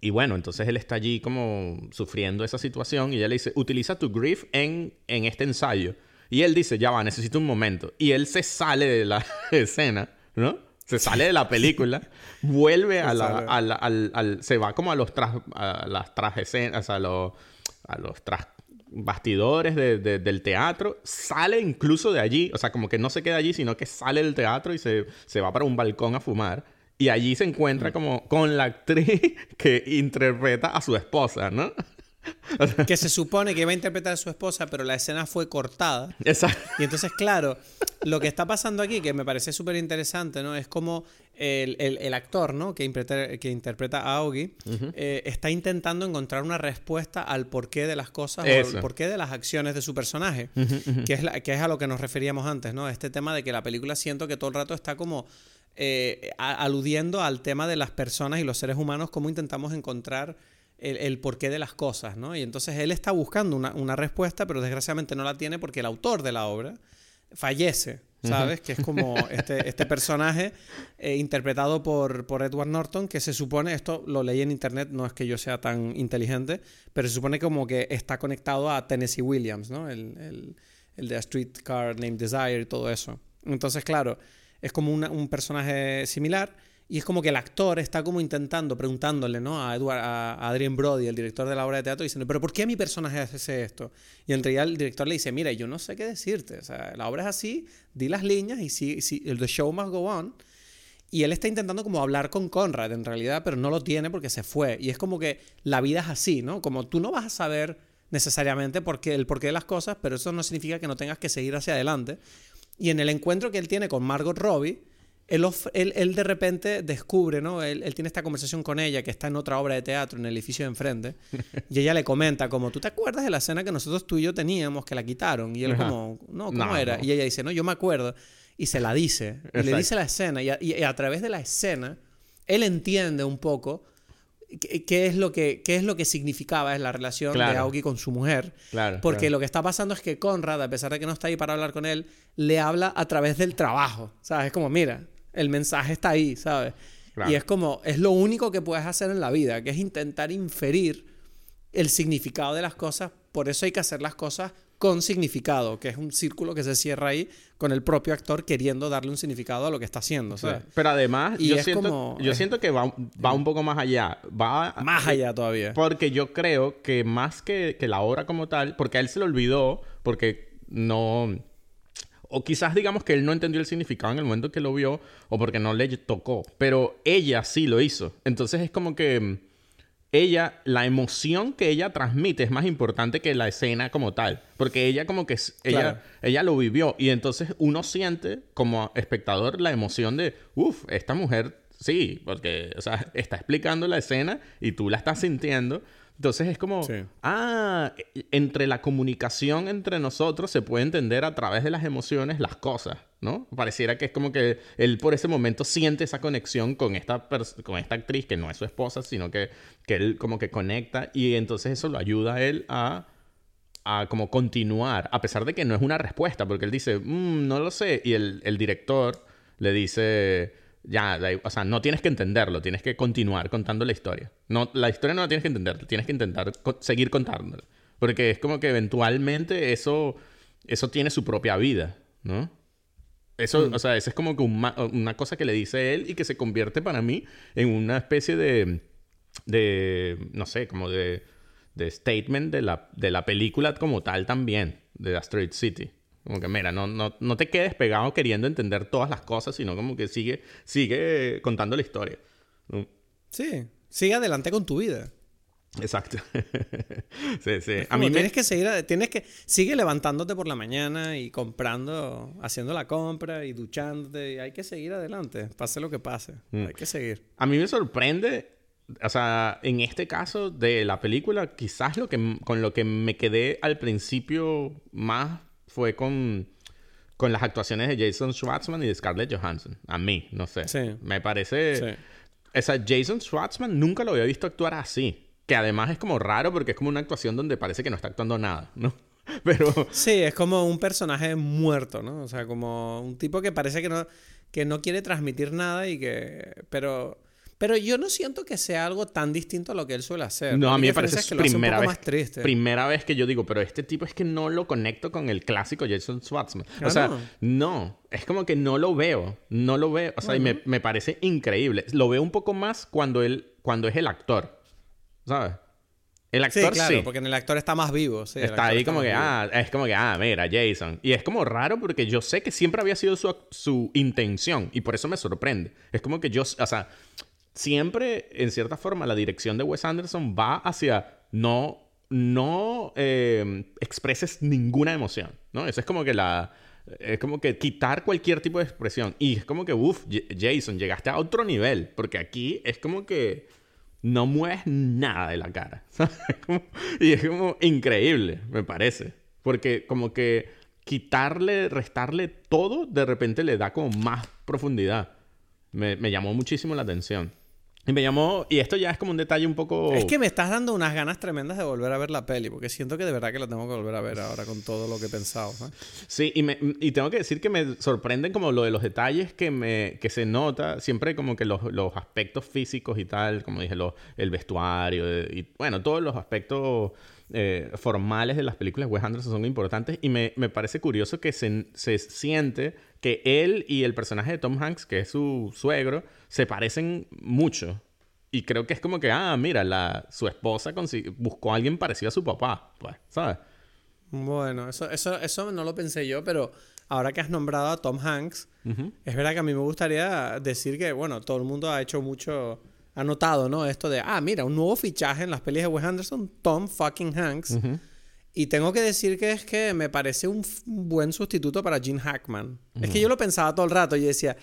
y bueno, entonces él está allí como sufriendo esa situación y ella le dice, utiliza tu grief en, en este ensayo. Y él dice, ya va, necesito un momento. Y él se sale de la escena, ¿no? Se sale de la película, vuelve a la, al, al, se va como a los tras, a las trajes, a los, a los tras bastidores del teatro, sale incluso de allí, o sea, como que no se queda allí, sino que sale del teatro y se, se va para un balcón a fumar. Y allí se encuentra como con la actriz que interpreta a su esposa, ¿no? que se supone que iba a interpretar a su esposa, pero la escena fue cortada. Exacto. Y entonces, claro, lo que está pasando aquí, que me parece súper interesante, ¿no? Es como el, actor, ¿no? Que interpreta, que interpreta a Augie, eh, está intentando encontrar una respuesta al porqué de las cosas o al porqué de las acciones de su personaje, que, es que es a lo que nos referíamos antes, ¿no? Este tema de que la película siento que todo el rato está como... Eh, aludiendo al tema de las personas y los seres humanos, cómo intentamos encontrar el, porqué de las cosas, ¿no? Y entonces él está buscando una, una, respuesta, pero desgraciadamente no la tiene porque el autor de la obra fallece, ¿sabes? Que es como este, este personaje eh, interpretado por, por Edward Norton, que se supone, esto lo leí en internet, no es que yo sea tan inteligente, pero se supone como que está conectado a Tennessee Williams, ¿no? El, el, el de Streetcar Named Desire y todo eso. Entonces, claro, es como un personaje similar y es como que el actor está como intentando, preguntándole, ¿no? A, Edward, a Adrian Brody, el director de la obra de teatro, diciendo, pero ¿por qué mi personaje hace esto? Y en realidad el director le dice, mira, yo no sé qué decirte. O sea, la obra es así, di las líneas y si, si the show must go on. Y él está intentando como hablar con Conrad en realidad, pero no lo tiene porque se fue. Y es como que la vida es así, ¿no? Como tú no vas a saber necesariamente por qué, el porqué de las cosas, pero eso no significa que no tengas que seguir hacia adelante. Y en el encuentro que él tiene con Margot Robbie, él, de repente descubre, ¿no? Él, tiene esta conversación con ella, que está en otra obra de teatro, en el edificio de enfrente, y ella le comenta como, ¿tú te acuerdas de la escena que nosotros tú y yo teníamos, que la quitaron? Y él como, no, ¿cómo era? Y ella dice, no, yo me acuerdo. Y se la dice, y le dice la escena, y a, través de la escena, él entiende un poco qué, es, lo que, qué es lo que significaba la relación de Aoki con su mujer. Claro, porque lo que está pasando es que Conrad, a pesar de que no está ahí para hablar con él, le habla a través del trabajo. ¿Sabes? Es como, mira, el mensaje está ahí, ¿sabes? Y es como, es lo único que puedes hacer en la vida, que es intentar inferir el significado de las cosas. Por eso hay que hacer las cosas con significado, que es un círculo que se cierra ahí con el propio actor queriendo darle un significado a lo que está haciendo. ¿sabes? Pero además, yo, siento, yo siento que va, va, un poco más allá. Va más allá todavía. Porque yo creo que más que, que la obra como tal, porque a él se le olvidó, porque no o quizás digamos que él no entendió el significado en el momento que lo vio o porque no le tocó, pero ella sí lo hizo. Entonces es como que mm, ella, la emoción que ella transmite es más importante que la escena como tal, porque ella como que ella, ella lo vivió y entonces uno siente como espectador la emoción de, uff, esta mujer sí, porque o sea, está explicando la escena y tú la estás sintiendo entonces es como, ah, e, entre la comunicación entre nosotros se puede entender a través de las emociones las cosas, ¿no? Pareciera que es como que él por ese momento siente esa conexión con esta, con esta actriz que no es su esposa, sino que, que él como que conecta y entonces eso lo ayuda a él a, a como continuar, a pesar de que no es una respuesta, porque él dice, mm, no lo sé, y el, el director le dice ya, o sea, no tienes que entenderlo, tienes que continuar contando la historia. No, la historia no la tienes que entender, tienes que intentar seguir contándola. Porque es como que eventualmente eso, eso tiene su propia vida, ¿no? Eso, mm. o sea, eso es como que una cosa que le dice él y que se convierte para mí en una especie de, de no sé, como de, de statement de la, de la película como tal también, de Asteroid City. Como que, mira, no, no, no te quedes pegado queriendo entender todas las cosas, sino como que sigue, sigue contando la historia. Sí, sigue adelante con tu vida. Exacto. sí, sí. A mí tienes que seguir, tienes que, sigue levantándote por la mañana y comprando, haciendo la compra y duchándote. Y hay que seguir adelante, pase lo que pase. Mm. Hay que seguir. A mí me sorprende, o sea, en este caso de la película, quizás lo que, con lo que me quedé al principio más fue con, con las actuaciones de Jason Schwartzman y de Scarlett Johansson. A mí, no sé. Sí. Me parece... Sí. O sea, Jason Schwartzman nunca lo había visto actuar así. Que además es como raro porque es como una actuación donde parece que no está actuando nada, ¿no? Pero... Sí, es como un personaje muerto, ¿no? O sea, como un tipo que parece que no, que no quiere transmitir nada y que... Pero pero yo no siento que sea algo tan distinto a lo que él suele hacer. No, a mí me parece que primera vez, más triste. Primera vez que yo digo, pero este tipo es que no lo conecto con el clásico Jason Schwartzman. o sea, no. Es como que no lo veo. No lo veo. O sea, y me, me, parece increíble. Lo veo un poco más cuando él, cuando es el actor. ¿Sabes? El actor sí, claro, porque en el actor está más vivo. Sí, está ahí como que, ah, es como que, ah, mira, Jason. Y es como raro porque yo sé que siempre había sido su, su intención y por eso me sorprende. Es como que yo, o sea, siempre, en cierta forma, la dirección de Wes Anderson va hacia no, no eh, expreses ninguna emoción, ¿no? Eso es como que la... Es como que quitar cualquier tipo de expresión. Y es como que, uff, Jason, llegaste a otro nivel. Porque aquí es como que no mueves nada de la cara. y es como increíble, me parece. Porque como que quitarle, restarle todo, de repente le da como más profundidad. Me, me llamó muchísimo la atención. Y me llamó, y esto ya es como un detalle un poco... Es que me estás dando unas ganas tremendas de volver a ver la peli, porque siento que de verdad que la tengo que volver a ver ahora con todo lo que he pensado. ¿sabes? Sí, y, me, y tengo que decir que me sorprenden como lo de los detalles que, me, que se nota, siempre como que los, los aspectos físicos y tal, como dije, los, el vestuario, eh, y bueno, todos los aspectos eh, formales de las películas de Wes Anderson son importantes y me, me parece curioso que se, se siente que él y el personaje de Tom Hanks, que es su suegro, se parecen mucho. Y creo que es como que, ah, mira, la, su esposa buscó a alguien parecido a su papá, pues, ¿sabes? Bueno, eso, eso, eso no lo pensé yo, pero ahora que has nombrado a Tom Hanks, es verdad que a mí me gustaría decir que, bueno, todo el mundo ha hecho mucho, ha notado, ¿no? Esto de, ah, mira, un nuevo fichaje en las pelis de Wes Anderson, Tom fucking Hanks. Y tengo que decir que es que me parece un, buen sustituto para Gene Hackman. Es que yo lo pensaba todo el rato y decía,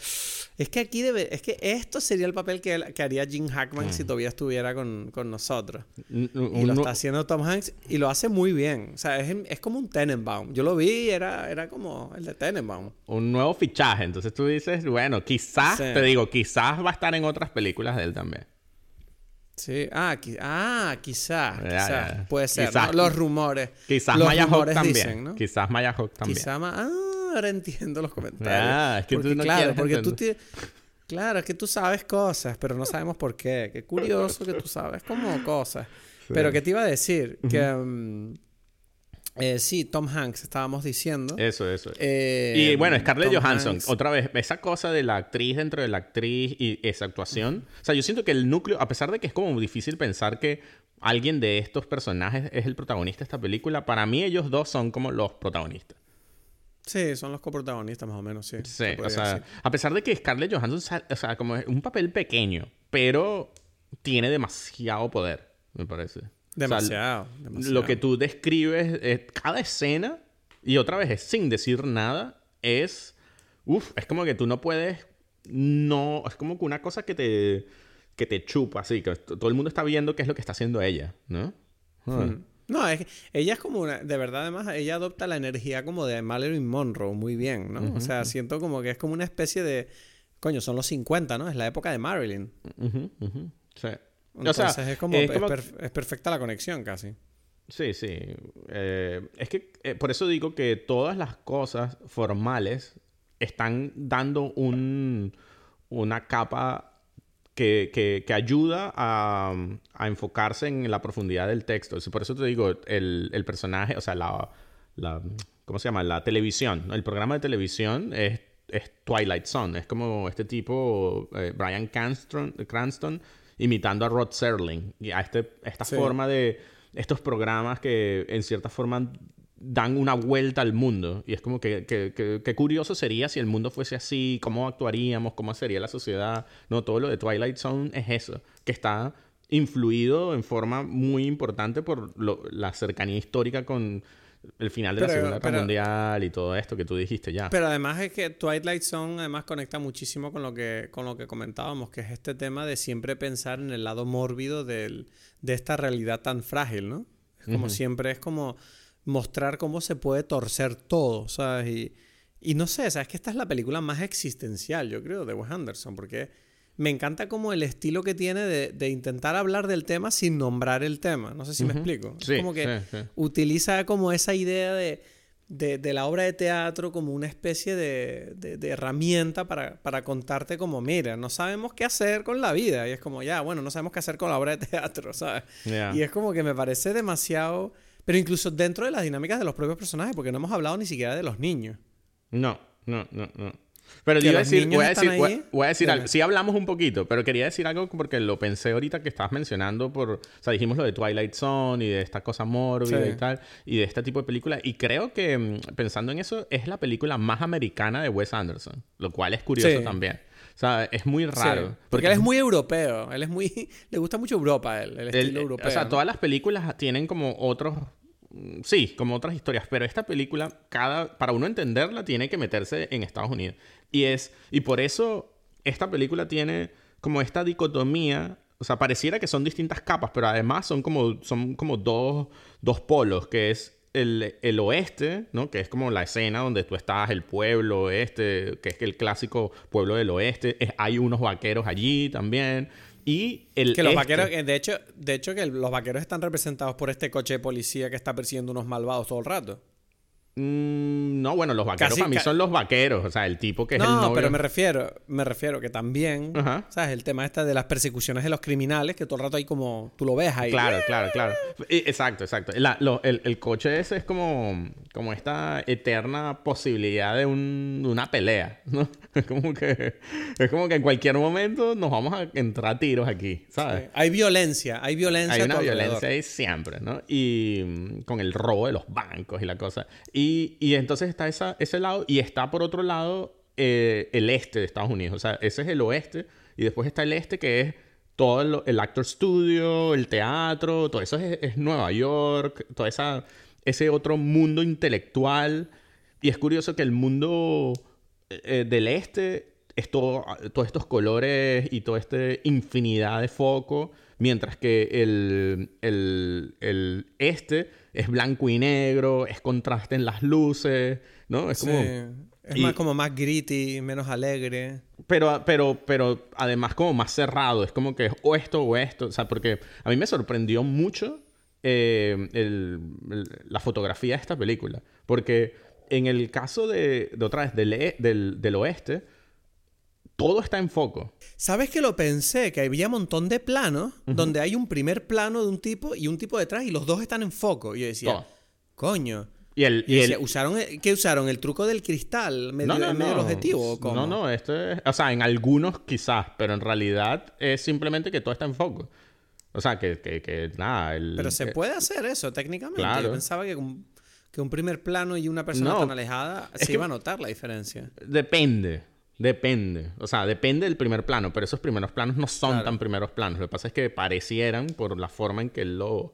es que aquí debe, es que esto sería el papel que, él- que haría Gene Hackman si todavía estuviera con, con nosotros. Y lo está haciendo Tom Hanks y lo hace muy bien. O sea, es, es como un Tenenbaum. Yo lo vi y era, era como el de Tenenbaum. un nuevo fichaje. Entonces tú dices, bueno, quizás, Sí. te digo, quizás va a estar en otras películas de él también. Sí, ah, qui- ah quizás, quizás. Puede ser, Quizás. ¿no? Los rumores. Quizás Los Maya Hawk rumores también. dicen, ¿no? Quizás Maya Hawk también. Quizá más... Ah, ahora entiendo los comentarios. Ah, es que tú Porque, no claro, porque tú ti- Claro, es que tú sabes cosas, pero no sabemos por qué. Qué curioso que tú sabes como cosas. Pero ¿qué te iba a decir? Que... eh, sí, Tom Hanks, estábamos diciendo. Eso, eso. Eh, y bueno, Scarlett Tom Johansson, Hanks. otra vez, esa cosa de la actriz dentro de la actriz y esa actuación. O sea, yo siento que el núcleo, a pesar de que es como difícil pensar que alguien de estos personajes es el protagonista de esta película, para mí ellos dos son como los protagonistas. Sí, son los coprotagonistas más o menos, sí. Sí, se o sea, decir. a pesar de que Scarlett Johansson, o sea, como es un papel pequeño, pero tiene demasiado poder, me parece. O sea, Demasiado, demasiado. Lo que tú describes, es- cada escena, y otra vez es sin decir nada, es. Uf, es como que tú no puedes. No. Es como que una cosa que te. que te chupa, así, que todo el mundo está viendo qué es lo que está haciendo ella, ¿no? Ah. Mm. No, es que ella es como una, de verdad además, ella adopta la energía como de Marilyn Monroe muy bien, ¿no? O sea, siento como que es como una especie de, coño, son los 50, ¿no? Es la época de Marilyn. Ujú, ujú, Sí. Entonces es como, es es, como- perf- es perfecta la conexión casi. Sí, sí. Eh, es que eh, por eso digo que todas las cosas formales están dando un, una capa que, que- que ayuda a, a enfocarse en la profundidad del texto. Por eso te digo, el, el personaje, o sea, la, la- ¿Cómo se llama? La televisión. ¿no? El programa de televisión es, es Twilight Zone. Es como este tipo, eh, Brian Cranston, Cranston, imitando a Rod Serling. Y a este, esta Sí. forma de estos programas que en cierta forma dan una vuelta al mundo. Y es como que, que, que- que curioso sería si el mundo fuese así, cómo actuaríamos, cómo sería la sociedad. No, todo lo de Twilight Zone es eso, que está influido en forma muy importante por lo- la cercanía histórica con el final de la Segunda Guerra Mundial y todo esto que tú dijiste ya. Pero además es que Twilight Zone además conecta muchísimo con lo que, con lo que comentábamos, que es este tema de siempre pensar en el lado mórbido del- de esta realidad tan frágil, ¿no? Es como siempre, es como mostrar cómo se puede torcer todo, ¿sabes? Y, y no sé, ¿sabes? Que esta es la película más existencial, yo creo, de Wes Anderson, porque me encanta como el estilo que tiene de, de intentar hablar del tema sin nombrar el tema. No sé si me explico. Sí, es como que sí, sí. utiliza como esa idea de, de, de la obra de teatro como una especie de, herramienta para, para contarte como, mira, no sabemos qué hacer con la vida. Y es como, ya, bueno, no sabemos qué hacer con la obra de teatro, ¿sabes? Y es como que me parece demasiado... Pero incluso dentro de las dinámicas de los propios personajes, porque no hemos hablado ni siquiera de los niños. No, no, no, no. Pero yo iba a decir, voy a decir, voy, voy a decir algo. Sí hablamos un poquito, pero quería decir algo porque lo pensé ahorita que estabas mencionando por... O sea, dijimos lo de Twilight Zone y de esta cosa mórbida Sí. y tal, y de este tipo de películas. Y creo que, mm, pensando en eso, es la película más americana de Wes Anderson, lo cual es curioso Sí. también. O sea, es muy raro. Sí, porque él es muy europeo. Él es muy... Le gusta mucho Europa, él, el El- estilo eh, europeo. O sea, ¿no? todas las películas tienen como otros. mm, Sí, como otras historias. Pero esta película, cada, para uno entenderla, tiene que meterse en Estados Unidos. Y es. Y por eso esta película tiene como esta dicotomía. O sea, pareciera que son distintas capas, pero además son como, son como dos, dos polos, que es el, el, oeste, ¿no? Que es como la escena donde tú estás, el pueblo oeste, que es el clásico pueblo del oeste. hay unos vaqueros allí también. Y el que los este vaqueros, de hecho, de hecho que los vaqueros están representados por este coche de policía que está persiguiendo unos malvados todo el rato. Mm, no, bueno, los vaqueros para mí son los vaqueros, o sea, el tipo que es el novio. No, pero me refiero, me refiero que también, ¿sabes? El tema este de las persecuciones de los criminales, que todo el rato hay como, tú lo ves ahí. Claro, claro, claro. Exacto, exacto. el, coche ese es como, como esta eterna posibilidad de, una pelea, ¿no? Es como que, es como que en cualquier momento nos vamos a entrar a tiros aquí, ¿sabes? Hay violencia, hay violencia. Hay una violencia ahí siempre, ¿no? Y mm, con el robo de los bancos y la cosa. Y y, entonces está ese lado y está por otro lado eh, el este de Estados Unidos. O sea, ese es el oeste y después está el este que es todo el, actor studio, el teatro, todo eso es, Nueva York, todo esa, ese otro mundo intelectual. Y es curioso que el mundo eh, del este es todo, todos estos colores y toda esta infinidad de foco, mientras que el, el, el este es blanco y negro, es contraste en las luces, ¿no? Es como... Es más como más gritty, menos alegre. Pero, pero, pero además como más cerrado. Es como que es o esto o esto. O sea, porque a mí me sorprendió mucho eh, la fotografía de esta película. Porque en el caso de, de otra vez, del, e, del, del oeste, todo está en foco. ¿Sabes que lo pensé? Que había un montón de planos donde hay un primer plano de un tipo y un tipo detrás y los dos están en foco. Y yo decía, coño. Y el, y ¿usaron, ¿Qué usaron? ¿El truco del cristal medio, no, no, en medio del objetivo? No, no, esto es... O sea, en algunos quizás, pero en realidad es simplemente que todo está en foco. O sea, que, que, nada... El, pero se puede hacer eso técnicamente. Yo pensaba que un, que un primer plano y una persona tan alejada se iba a notar la diferencia. Depende. Depende, o sea, depende del primer plano, pero esos primeros planos no son tan primeros planos. Lo que pasa es que parecieran por la forma en que él lo...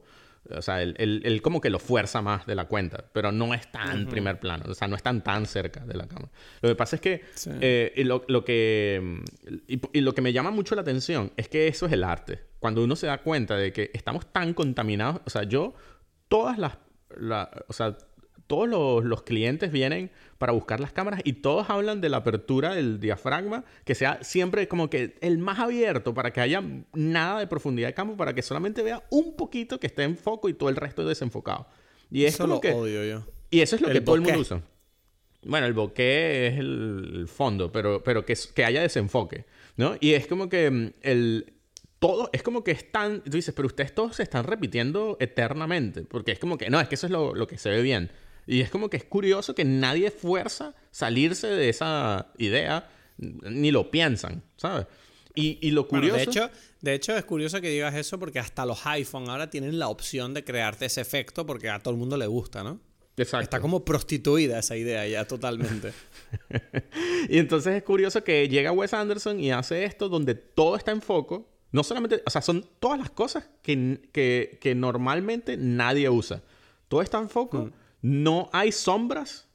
O sea, él, como que lo fuerza más de la cuenta, pero no es tan primer plano, o sea, no están tan cerca de la cámara. Lo que pasa es que, eh, lo, que y, lo que me llama mucho la atención es que eso es el arte. Cuando uno se da cuenta de que estamos tan contaminados, o sea, yo, todas las, o sea, todos los, los, clientes vienen para buscar las cámaras y todos hablan de la apertura del diafragma, que sea siempre como que el más abierto para que haya nada de profundidad de campo, para que solamente vea un poquito que esté en foco y todo el resto desenfocado. Y eso lo odio yo. Y eso es lo que todo el mundo usa. Bueno, el bokeh es el, fondo, pero, pero que, que haya desenfoque, ¿no? Y es como que mm, el, todo es como que están, tú dices, pero ustedes todos se están repitiendo eternamente, porque es como que, no, es que eso es lo, lo que se ve bien. Y es como que es curioso que nadie fuerza salirse de esa idea, ni lo piensan, ¿sabes? Y, lo curioso... de, hecho, de hecho, es curioso que digas eso porque hasta los iPhone ahora tienen la opción de crearte ese efecto porque a todo el mundo le gusta, ¿no? Exacto. Está como prostituida esa idea ya totalmente. y entonces es curioso que llega Wes Anderson y hace esto donde todo está en foco. No solamente, o sea, son todas las cosas que, que, normalmente nadie usa. Todo está en foco. Mm. No hay sombras.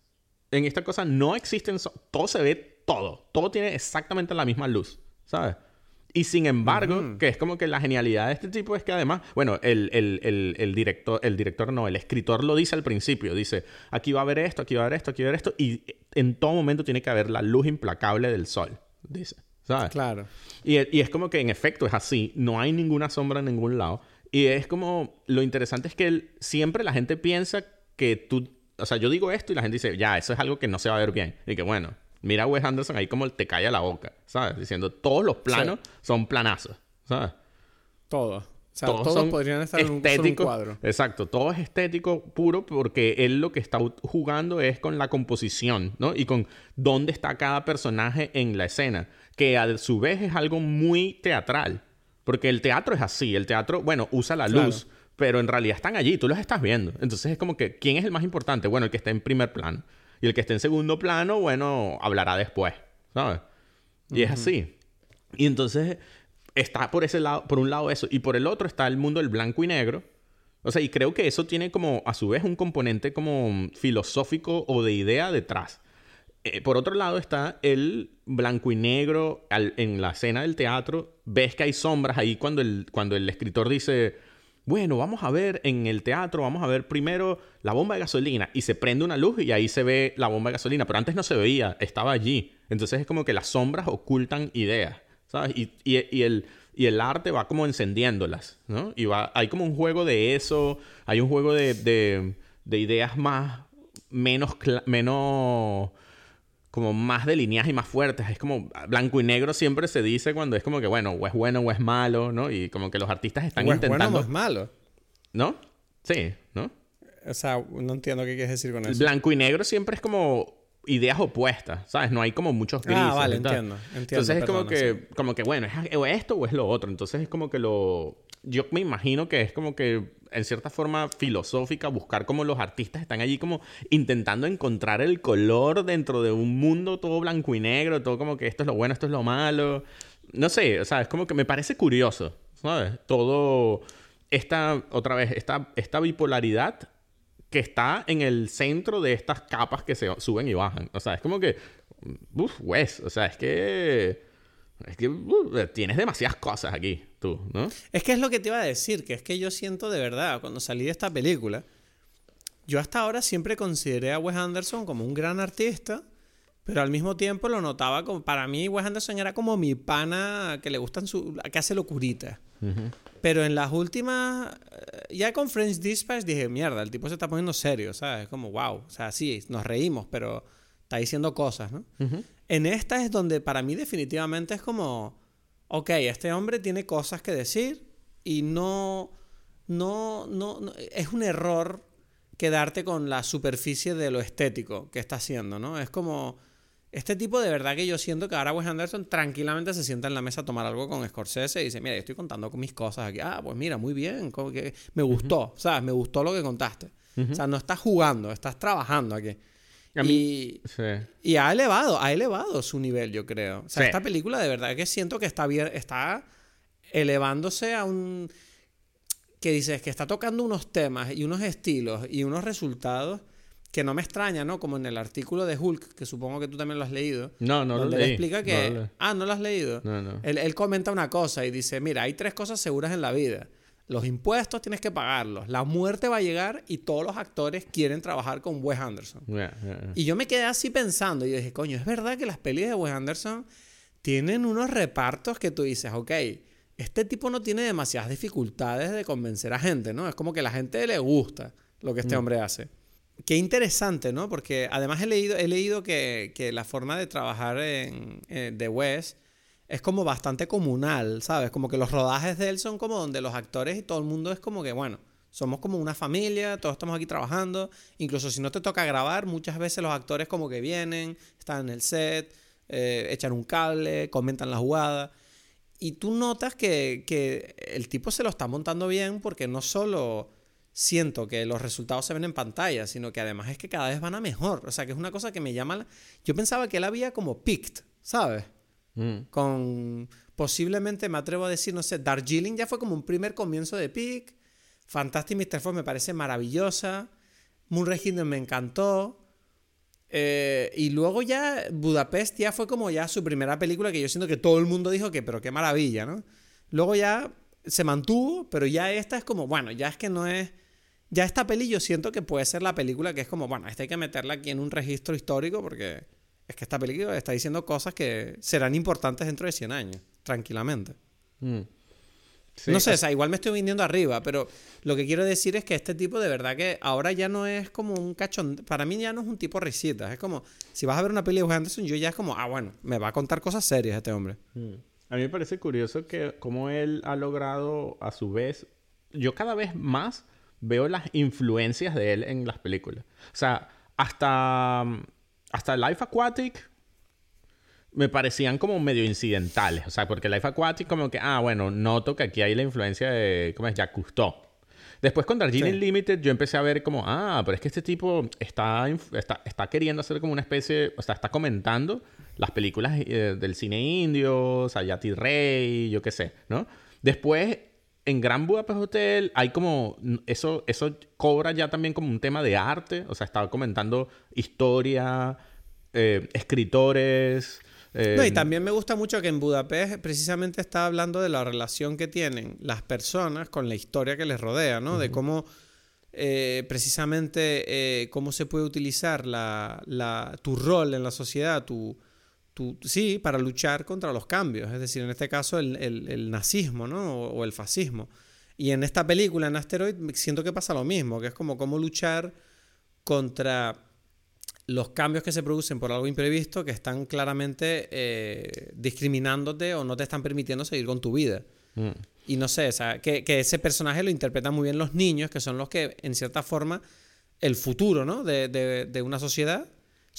En esta cosa no existen. todo se ve todo. Todo tiene exactamente la misma luz. ¿Sabes? Y sin embargo, que es como que la genialidad de este tipo es que además, bueno, el, el, director, el director no, el escritor lo dice al principio, dice, aquí va a haber esto, aquí va a haber esto, aquí va a haber esto, y en todo momento tiene que haber la luz implacable del sol, dice, ¿sabes? Claro. Y, y es como que en efecto es así, no hay ninguna sombra en ningún lado, y es como, lo interesante es que siempre la gente piensa que tú, o sea, yo digo esto y la gente dice, ya, eso es algo que no se va a ver bien. Y que bueno, mira a Wes Anderson ahí como te cae a la boca, ¿sabes? Diciendo, todos los planos son planazos, ¿sabes? Todos. O sea, todos, podrían estar en un, cuadro. Exacto, todo es estético puro porque él lo que está jugando es con la composición, ¿no? Y con dónde está cada personaje en la escena, que a su vez es algo muy teatral, porque el teatro es así, el teatro, bueno, usa la luz, pero en realidad están allí, tú los estás viendo. Entonces es como que, ¿quién es el más importante? Bueno, el que está en primer plano. Y el que esté en segundo plano, bueno, hablará después, ¿sabes? Y es así. Y entonces está por ese lado, por un lado eso, y por el otro está el mundo del blanco y negro. O sea, y creo que eso tiene como, a su vez, un componente como filosófico o de idea detrás. Eh, por otro lado está el blanco y negro en la escena del teatro. Ves que hay sombras ahí cuando el, cuando el escritor dice, bueno, vamos a ver en el teatro, vamos a ver primero la bomba de gasolina y se prende una luz y ahí se ve la bomba de gasolina, pero antes no se veía, estaba allí. Entonces es como que las sombras ocultan ideas, ¿sabes? Y, el, arte va como encendiéndolas, ¿no? Y va, hay como un juego de eso, hay un juego de, de, de ideas más, menos, menos como más delineadas y más fuertes. Es como blanco y negro siempre se dice cuando es como que, bueno, o es bueno o es malo, ¿no? Y como que los artistas están intentando... Es bueno o es malo. ¿No? Sí, ¿no? O sea, no entiendo qué quieres decir con eso. Blanco y negro siempre es como ideas opuestas, ¿sabes? No hay como muchos grises. Ah, vale, entiendo, Entonces es como que, como que, bueno, es esto o es lo otro. Entonces es como que lo... Yo me imagino que es como que en cierta forma filosófica, buscar como los artistas están allí como intentando encontrar el color dentro de un mundo todo blanco y negro, todo como que esto es lo bueno, esto es lo malo. No sé, o sea, es como que me parece curioso, ¿sabes? Todo esta, otra vez, esta, esta bipolaridad que está en el centro de estas capas que se suben y bajan. O sea, es como que, uff, Wes, o sea, es que es que uh, tienes demasiadas cosas aquí, tú, ¿no? Es que es lo que te iba a decir, que es que yo siento de verdad, cuando salí de esta película, yo hasta ahora siempre consideré a Wes Anderson como un gran artista, pero al mismo tiempo lo notaba como, para mí Wes Anderson era como mi pana que le gustan su, que hace locurita. Pero en las últimas, eh, ya con French Dispatch dije, mierda, el tipo se está poniendo serio, ¿sabes? Como, wow, o sea, sí, nos reímos, pero está diciendo cosas, ¿no? En esta es donde para mí definitivamente es como, ok, este hombre tiene cosas que decir y no, no, no, es un error quedarte con la superficie de lo estético que está haciendo, ¿no? Es como, este tipo de verdad que yo siento que ahora Wes Anderson tranquilamente se sienta en la mesa a tomar algo con Scorsese y dice, mira, yo estoy contando con mis cosas aquí. Ah, pues mira, muy bien, como que me gustó, ¿sabes? Me gustó lo que contaste. O sea, no estás jugando, estás trabajando aquí y, y ha elevado, ha elevado su nivel, yo creo. O sea, esta película de verdad que siento que está bien, está elevándose a un que dices que está tocando unos temas y unos estilos y unos resultados que no me extraña, ¿no? Como en el artículo de Hulk, que supongo que tú también lo has leído. No, no lo leí. Explica que... ah, ¿no lo has leído? No, no. Él, él comenta una cosa y dice, mira, hay tres cosas seguras en la vida. Los impuestos tienes que pagarlos. La muerte va a llegar y todos los actores quieren trabajar con Wes Anderson. Y yo me quedé así pensando y dije, coño, es verdad que las pelis de Wes Anderson tienen unos repartos que tú dices, ok, este tipo no tiene demasiadas dificultades de convencer a gente, ¿no? Es como que a la gente le gusta lo que este mm. hombre hace. Qué interesante, ¿no? Porque además he leído, he leído que, la forma de trabajar en, eh, de Wes es como bastante comunal, ¿sabes? Como que los rodajes de él son como donde los actores y todo el mundo es como que, bueno, somos como una familia, todos estamos aquí trabajando. Incluso si no te toca grabar, muchas veces los actores como que vienen, están en el set, eh, echan un cable, comentan la jugada. Y tú notas que, que el tipo se lo está montando bien porque no solo siento que los resultados se ven en pantalla, sino que además es que cada vez van a mejor. O sea, que es una cosa que me llama... Yo pensaba que él había como picked, ¿sabes? Mm. Con posiblemente, me atrevo a decir, no sé, Darjeeling ya fue como un primer comienzo de Peak. Fantastic Mr. Fox me parece maravillosa. Moonrise Kingdom me encantó. Eh, y luego ya Budapest ya fue como ya su primera película que yo siento que todo el mundo dijo que, pero qué maravilla, ¿no? Luego ya se mantuvo, pero ya esta es como, bueno, ya es que no es... Ya esta peli yo siento que puede ser la película que es como, bueno, esta hay que meterla aquí en un registro histórico porque es que esta película está diciendo cosas que serán importantes dentro de 100 años, tranquilamente. Mm. no sé, o sea, igual me estoy viniendo arriba, pero lo que quiero decir es que este tipo de verdad que ahora ya no es como un cachón. Para mí ya no es un tipo risita. Es como, si vas a ver una película de Anderson, yo ya es como, ah, bueno, me va a contar cosas serias este hombre. Mm. A mí me parece curioso que como él ha logrado a su vez, yo cada vez más veo las influencias de él en las películas. O sea, hasta hasta Life Aquatic me parecían como medio incidentales. O sea, porque Life Aquatic como que, ah, bueno, noto que aquí hay la influencia de, ¿cómo es? Jacques Cousteau. Después con Darjeeling Limited yo empecé a ver como, ah, pero es que este tipo está, está, queriendo hacer como una especie, o sea, está comentando las películas eh, del cine indio, Sayati Rey, yo qué sé, ¿no? Después, en Gran Budapest Hotel hay como, eso, eso cobra ya también como un tema de arte, o sea, estaba comentando historia, eh, escritores. eh, No, y también me gusta mucho que en Budapest precisamente está hablando de la relación que tienen las personas con la historia que les rodea, ¿no? De cómo eh, precisamente cómo se puede utilizar la, la- tu rol en la sociedad, tu, sí, para luchar contra los cambios. Es decir, en este caso el, el- el nazismo, ¿no? O, o el fascismo. Y en esta película, en Asteroid, siento que pasa lo mismo, que es como cómo luchar contra los cambios que se producen por algo imprevisto que están claramente eh, discriminándote o no te están permitiendo seguir con tu vida. mm, Y no sé, o sea, que, que ese personaje lo interpretan muy bien los niños, que son los que, en cierta forma, el futuro ¿no? de, de- de una sociedad,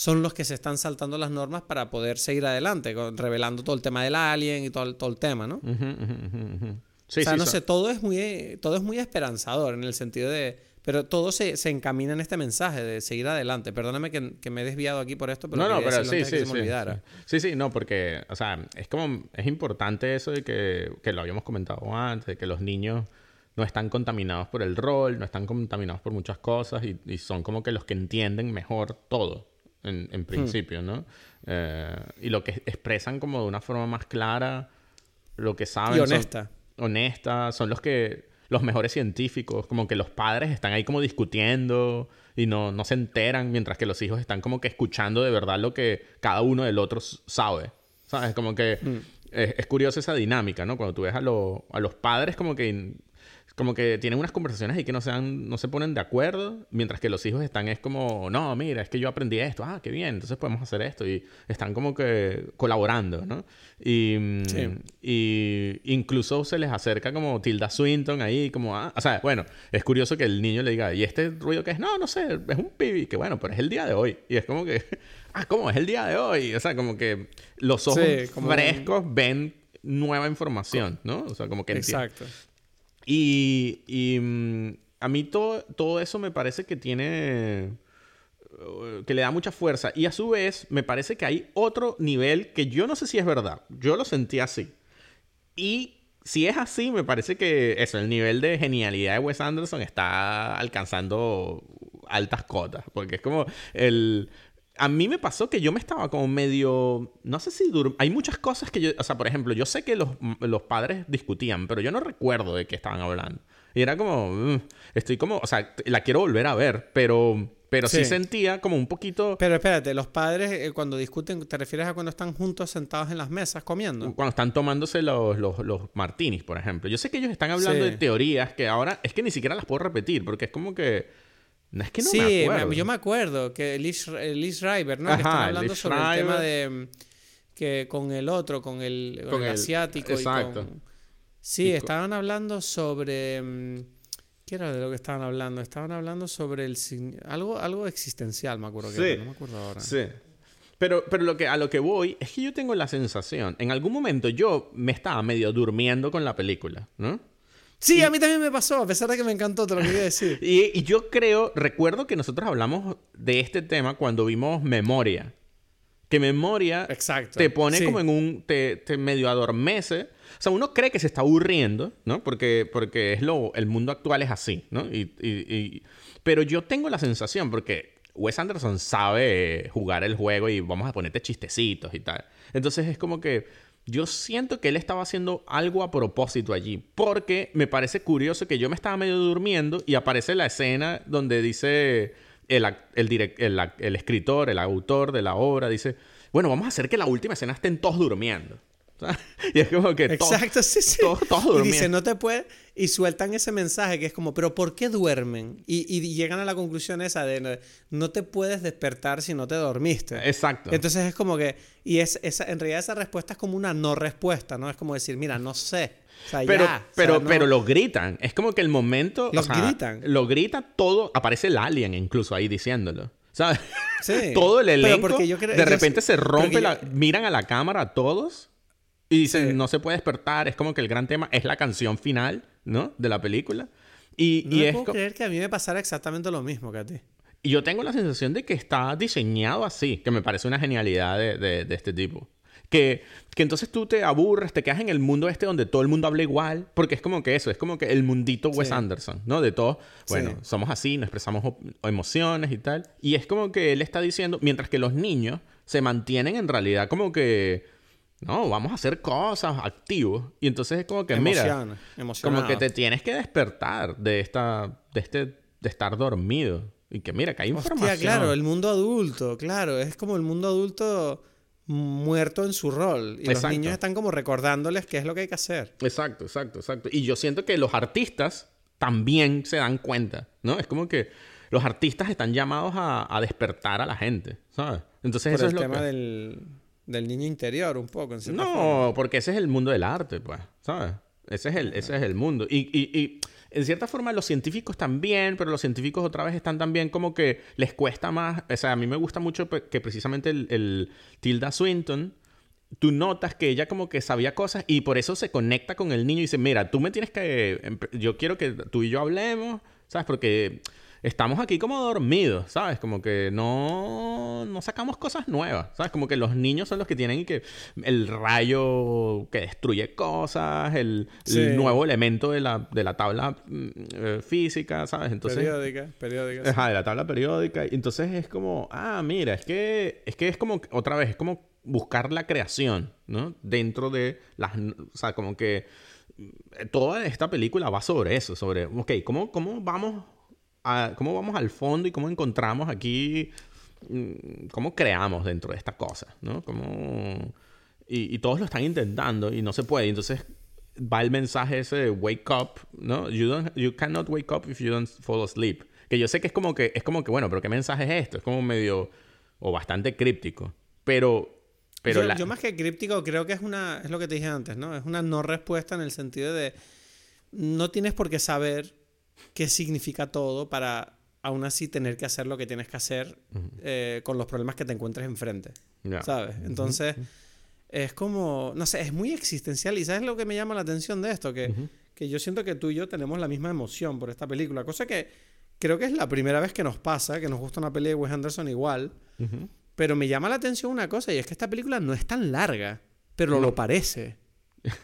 son los que se están saltando las normas para poder seguir adelante, revelando todo el tema del alien y todo, el- todo el tema, ¿no? ujú. Sí, o sea, sí, no son- sé, todo es muy, todo es muy esperanzador en el sentido de... Pero todo se, se encamina en este mensaje de seguir adelante. Perdóname que, que me he desviado aquí por esto, pero no, no, pero sí, sí, que se me olvidara. sí. Sí, sí, no, porque, o sea, es como, es importante eso de que, que lo habíamos comentado antes, de que los niños no están contaminados por el rol, no están contaminados por muchas cosas y, y son como que los que entienden mejor todo, en, Hmm. en principio, ¿no? Eh, y lo que expresan como de una forma más clara, lo que saben. Y son- honesta. honesta, son los que los mejores científicos, como que los padres están ahí como discutiendo y no, no se enteran, mientras que los hijos están como que escuchando de verdad lo que cada uno del otro sabe. ¿Sabes? Como que es, es curiosa esa dinámica, ¿no? Cuando tú ves a, lo- a los padres como que como que tienen unas conversaciones y que no se, dan- no se ponen de acuerdo, mientras que los hijos están es como, no, mira, es que yo aprendí esto, ah, qué bien, entonces podemos hacer esto, y están como que colaborando, ¿no? Y, Sí. y incluso se les acerca como Tilda Swinton ahí, como, ah, o sea, bueno, es curioso que el niño le diga, ¿y este ruido qué es? No, no sé, es un pibi, que bueno, pero es el día de hoy, y es como que, ah, ¿cómo? Es el día de hoy, o sea, como que los ojos Sí, como un- frescos ven nueva información, ¿no? O sea, como que Exacto. Y, y, mm, a mí todo, todo eso me parece que tiene... eh, que le da mucha fuerza. Y a su vez, me parece que hay otro nivel que yo no sé si es verdad. Yo lo sentí así. Y si es así, me parece que eso, el nivel de genialidad de Wes Anderson está alcanzando altas cotas. Porque es como el... A mí me pasó que yo me estaba como medio... No sé si... dur- Hay muchas cosas que yo... O sea, por ejemplo, yo sé que los, los padres discutían, pero yo no recuerdo de qué estaban hablando. Y era como... mm, estoy como... O sea, la quiero volver a ver, pero... Pero sí, Sí. sentía como un poquito... Pero espérate, los padres eh, cuando discuten, ¿te refieres a cuando están juntos sentados en las mesas comiendo? Cuando están tomándose los, los, los martinis, por ejemplo. Yo sé que ellos están hablando Sí. de teorías que ahora es que ni siquiera las puedo repetir porque es como que. No es que no sí, me acuerdo. yo me acuerdo que Liz, Liz Schreiber, ¿no? que Ajá, están hablando Liz sobre el tema de que con el otro, con el, con Con el asiático exacto. y con... Sí, Y estaban hablando sobre mm, ¿qué era de lo que estaban hablando? Estaban hablando sobre el algo algo existencial, me acuerdo que Sí. era, no me acuerdo ahora. Sí. Pero, pero lo que, a lo que voy es que yo tengo la sensación. En algún momento yo me estaba medio durmiendo con la película, ¿no? Sí, a mí también me pasó, a pesar de que me encantó, te lo quería decir. Y, y yo creo, recuerdo que nosotros hablamos de este tema cuando vimos Memoria. Que Memoria Exacto. te pone Sí. como en un... Te, te medio adormece. O sea, uno cree que se está aburriendo, ¿no? Porque, porque es lo, el mundo actual es así, ¿no? Y, y- y- pero yo tengo la sensación, porque Wes Anderson sabe jugar el juego y vamos a ponerte chistecitos y tal. Entonces es como que yo siento que él estaba haciendo algo a propósito allí. Porque me parece curioso que yo me estaba medio durmiendo y aparece la escena donde dice el, el, el escritor, el autor de la obra, dice, bueno, vamos a hacer que la última escena estén todos durmiendo. Y es como que Exacto, sí, sí. todos- todos y dice, no te puedes... Y sueltan ese mensaje que es como, pero ¿por qué duermen? Y, y llegan a la conclusión esa de, no- te puedes despertar si no te dormiste. Exacto. Entonces es como que... Y es, esa, en realidad esa respuesta es como una no respuesta, ¿no? Es como decir, mira, no sé. O sea, pero, ya. O sea, pero, no- pero lo gritan. Es como que el momento. o Los sea, gritan. Lo grita todo. Aparece el alien incluso ahí diciéndolo. ¿Sabes? Sí. todo el Pero elenco. porque yo creo- de repente se rompe la. yo- Miran a la cámara a todos. Y dicen, Sí. no se puede despertar. Es como que el gran tema es la canción final, ¿no? De la película. Y, No y me es puedo creer que a mí me pasara exactamente lo mismo que a ti. y yo tengo la sensación de que está diseñado así, que me parece una genialidad de, de- de este tipo. Que, que entonces tú te aburres, te quedas en el mundo este donde todo el mundo habla igual, porque es como que eso, es como que el mundito Wes Sí. Anderson, ¿no? De todos, bueno, Sí. somos así, nos expresamos emociones y tal. Y es como que él está diciendo, mientras que los niños se mantienen en realidad como que, no, vamos a hacer cosas activos. Y entonces es como que, mira, como que te tienes que despertar de esta, de este, de estar dormido. Y que mira, que hay información. claro, el mundo adulto, claro, es como el mundo adulto muerto en su rol. Y los niños están como recordándoles qué es lo que hay que hacer. Exacto, exacto, exacto. Y yo siento que los artistas también se dan cuenta, ¿no? Es como que los artistas están llamados a, despertar a la gente, ¿sabes? Entonces eso es tema del, niño interior un poco, en No, porque ese es el mundo del arte, pues, ¿sabes? Ese es el, ese es el mundo. Y, y, y, en cierta forma los científicos también, pero los científicos otra vez están también como que les cuesta más. O sea, a mí me gusta mucho que precisamente el, el Tilda Swinton, tú notas que ella como que sabía cosas y por eso se conecta con el niño y dice, mira, tú me tienes que... Yo quiero que tú y yo hablemos, ¿sabes? Porque estamos aquí como dormidos, ¿sabes? Como que no, no sacamos cosas nuevas, ¿sabes? Como que los niños son los que tienen que el rayo que destruye cosas, el, nuevo elemento de la, de la tabla mm, eh, física, ¿sabes? Entonces, periódica, periódica. Ajá, de la tabla periódica. Entonces es como, ah, mira, es que es que es como, otra vez, es como buscar la creación, ¿no? Dentro de las, o sea, como que mm, toda esta película va sobre eso, sobre, ok, ¿cómo, cómo vamos cómo vamos al fondo y cómo encontramos aquí, mm, cómo creamos dentro de esta cosa, ¿no? Cómo... Y, todos lo están intentando y no se puede. Entonces va el mensaje ese de wake up, ¿no? You, don't, you cannot wake up if you don't fall asleep. Que yo sé que es como que, es como que, bueno, pero ¿qué mensaje es esto? Es como medio, o bastante críptico. Pero pero yo, yo, más que críptico creo que es una es lo que te dije antes no es una no respuesta en el sentido de no tienes por qué saber qué significa todo para aún así tener que hacer lo que tienes que hacer eh, con los problemas que te encuentres enfrente. ¿Sabes? Entonces, es como, no sé, es muy existencial. ¿Y sabes lo que me llama la atención de esto? Que, que yo siento que tú y yo tenemos la misma emoción por esta película. Cosa que creo que es la primera vez que nos pasa, que nos gusta una peli de Wes Anderson igual. Pero me llama la atención una cosa, y es que esta película no es tan larga, pero lo parece.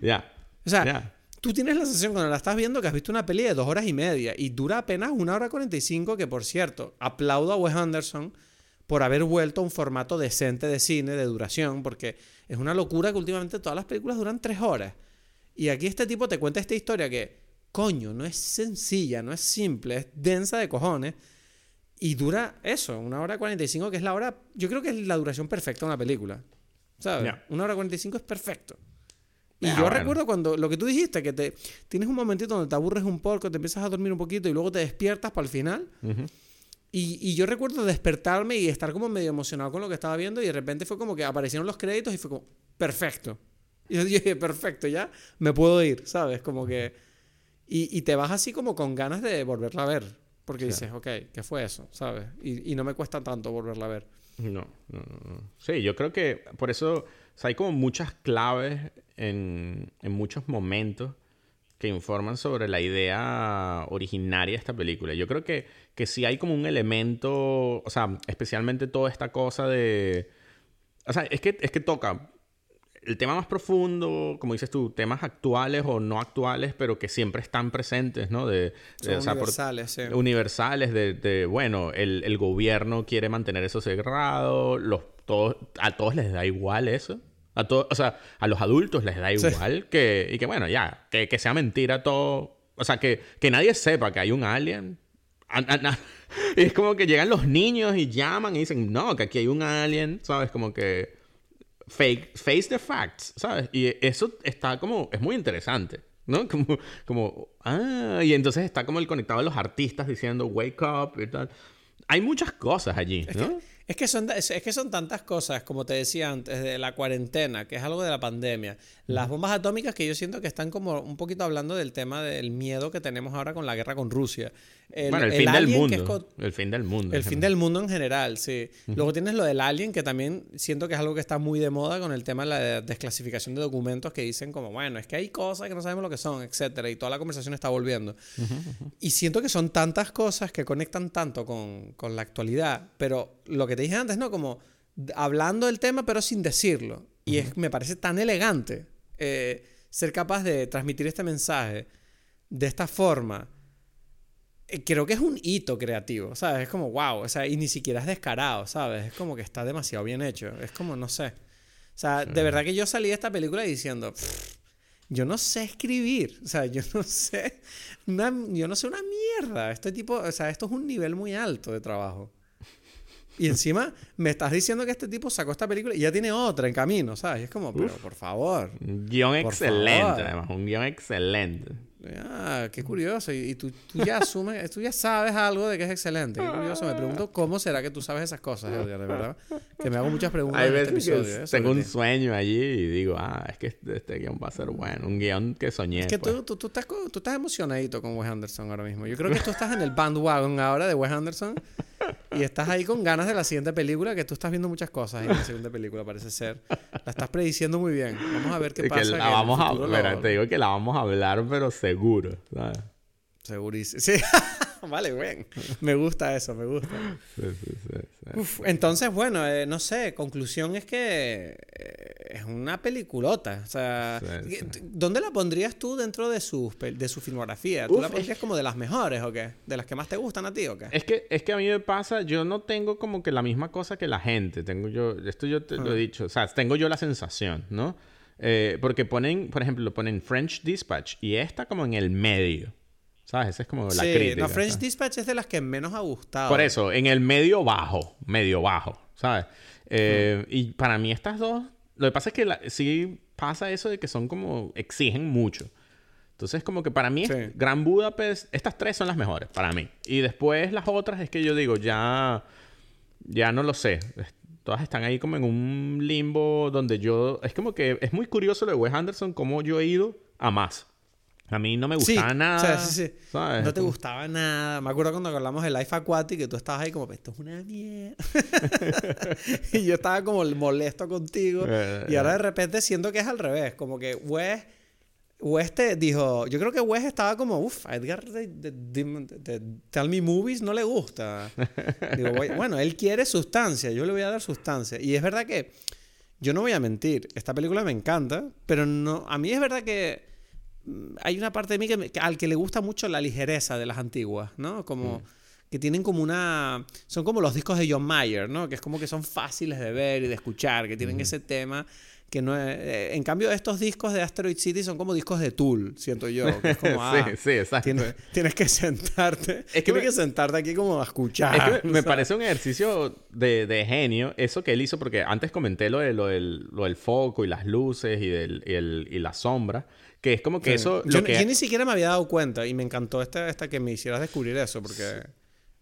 Ya. O sea, tú tienes la sensación cuando la estás viendo que has visto una peli de dos horas y media y dura apenas una hora cuarenta y cinco, que por cierto, aplaudo a Wes Anderson por haber vuelto a un formato decente de cine, de duración, porque es una locura que últimamente todas las películas duran tres horas. Y aquí este tipo te cuenta esta historia que, coño, no es sencilla, no es simple, es densa de cojones. Y dura eso, una hora cuarenta y cinco, que es la hora, yo creo que es la duración perfecta de una película. ¿Sabes? Una hora cuarenta y cinco es perfecto. Y ah, yo recuerdo cuando lo que tú dijiste, que te tienes un momentito donde te aburres un poco, te empiezas a dormir un poquito y luego te despiertas para el final. y, y, yo recuerdo despertarme y estar como medio emocionado con lo que estaba viendo y de repente fue como que aparecieron los créditos y fue como, perfecto. Y yo dije, perfecto, ya me puedo ir, ¿sabes? Como que... Y, y te vas así como con ganas de volverla a ver. Porque dices, ok, ¿qué fue eso? ¿Sabes? Y, y, no me cuesta tanto volverla a ver. No, no, no. Sí, yo creo que por eso hay como muchas claves en, muchos momentos que informan sobre la idea originaria de esta película. Yo creo que, que sí hay como un elemento, o sea, especialmente toda esta cosa de... O sea, es que, es que toca el tema más profundo, como dices tú, temas actuales o no actuales, pero que siempre están presentes, ¿no? De, universales, sí. Universales, de, bueno, el, gobierno quiere mantener eso cerrado, los, todos, a todos les da igual eso. A o sea, a los adultos les da igual que, y que bueno, ya, que, que, sea mentira todo. O sea, que, que nadie sepa que hay un alien. y es como que llegan los niños y llaman y dicen, no, que aquí hay un alien, ¿sabes? Como que fake, face the facts, ¿sabes? Y eso está como, es muy interesante, ¿no? Como, como, ah, y entonces está como el conectado de los artistas diciendo, wake up y tal. Hay muchas cosas allí, ¿no? Es que, son, es, que son tantas cosas, como te decía antes, de la cuarentena, que es algo de la pandemia. Las bombas atómicas que yo siento que están como un poquito hablando del tema del miedo que tenemos ahora con la guerra con Rusia. El, bueno, el, fin del mundo. el fin del mundo. El fin del mundo en general, sí. Luego tienes lo del alien, que también siento que es algo que está muy de moda con el tema de la desclasificación de documentos que dicen como, bueno, es que hay cosas que no sabemos lo que son, etcétera, y toda la conversación está volviendo. Y siento que son tantas cosas que conectan tanto con, con la actualidad, pero lo que te dije antes, ¿no? Como hablando del tema, pero sin decirlo. Y es, me parece tan elegante eh, ser capaz de transmitir este mensaje de esta forma creo que es un hito creativo, ¿sabes? Es como, wow, o sea, y ni siquiera es descarado, ¿sabes? Es como que está demasiado bien hecho. Es como, no sé. O sea, de verdad que yo salí de esta película diciendo, "Pff, yo no sé escribir, o sea, yo no sé, una- yo no sé una mierda. Este tipo, o sea, esto es un nivel muy alto de trabajo. Y encima me estás diciendo que este tipo sacó esta película y ya tiene otra en camino, ¿sabes? Y es como, pero por favor. Un guion Por excelente, favor. además. Un guion excelente. Ah, qué curioso. Y, y tú, tú ya asumes, tú ya sabes algo de que es excelente. Qué curioso. Me pregunto cómo será que tú sabes esas cosas, Edgar, de verdad. Que me hago muchas preguntas Hay este veces episodio. que ¿eh? tengo un ti. sueño allí y digo, ah, es que este, este guion va a ser bueno. Un guion que soñé. Es que pues. tú, tú, tú estás, tú estás emocionadito con Wes Anderson ahora mismo. Yo creo que tú estás en el bandwagon ahora de Wes Anderson y estás ahí con ganas de la siguiente película, que tú estás viendo muchas cosas en la siguiente película, parece ser. La estás prediciendo muy bien. Vamos a ver qué pasa. que que la el vamos a mira, lo- te digo que la vamos a hablar, pero seguro. ¿Sabes? Segurísimo. Sí. vale, bien. Me gusta eso, me gusta. Sí, sí, sí, sí. Uf, entonces, bueno, eh, no sé, conclusión es que eh, es una peliculota. O sea, Sí, sí. ¿qué- ¿dónde la pondrías tú dentro de su, de su filmografía? ¿Tú Uf, la es- pondrías como de las mejores o qué? ¿De las que más te gustan a ti o qué? Es que, es que a mí me pasa, yo no tengo como que la misma cosa que la gente. Tengo yo, esto yo te lo he dicho, o sea, tengo yo la sensación, ¿no? Eh, porque ponen, por ejemplo, ponen French Dispatch y esta como en el medio. ¿Sabes? Esa es como la sí, crítica. no, French ¿sabes? Dispatch es de las que menos ha gustado. Por eso, en el medio bajo, medio bajo, ¿sabes? Eh, Y para mí estas dos, lo que pasa es que la- sí pasa eso de que son como, exigen mucho. Entonces, como que para mí, Sí. Gran Budapest, estas tres son las mejores, para mí. Y después las otras es que yo digo, ya, ya no lo sé. Todas están ahí como en un limbo donde yo, es como que es muy curioso lo de Wes Anderson, cómo yo he ido a más. A mí no me Sí, gustaba nada. o sea, sí, sí. ¿sabes? No te gustaba nada. Me acuerdo cuando hablamos de Life Aquatic que tú estabas ahí como, esto es una mierda. y yo estaba como molesto contigo. Eh, y ahora de repente siento que es al revés. Como que Wes, Wes te dijo, yo creo que Wes estaba como, uff, a Edgar de, de- de- de Tell Me Movies no le gusta. Digo, "Voy- bueno, él quiere sustancia, yo le voy a dar sustancia. Y es verdad que, yo no voy a mentir, esta película me encanta, pero no, a mí es verdad que mm, hay una parte de mí que, me- que- al que le gusta mucho la ligereza de las antiguas, ¿no? Como que tienen como una... Son como los discos de John Mayer, ¿no? Que es como que son fáciles de ver y de escuchar, que tienen ese tema que no es... eh, en cambio, estos discos de Asteroid City son como discos de Tool, siento yo. Que es como, ah, sí, sí, exacto. Tienes, tienes que sentarte. que tienes me- que sentarte aquí como a escuchar. Es que me parece un ejercicio de, de genio eso que él hizo, porque antes comenté lo, de, lo, del, lo del foco y las luces y, del, y, el- y la sombra, que es como que eso... yo, que, yo ni siquiera me había dado cuenta y me encantó esta, esta que me hicieras descubrir eso porque,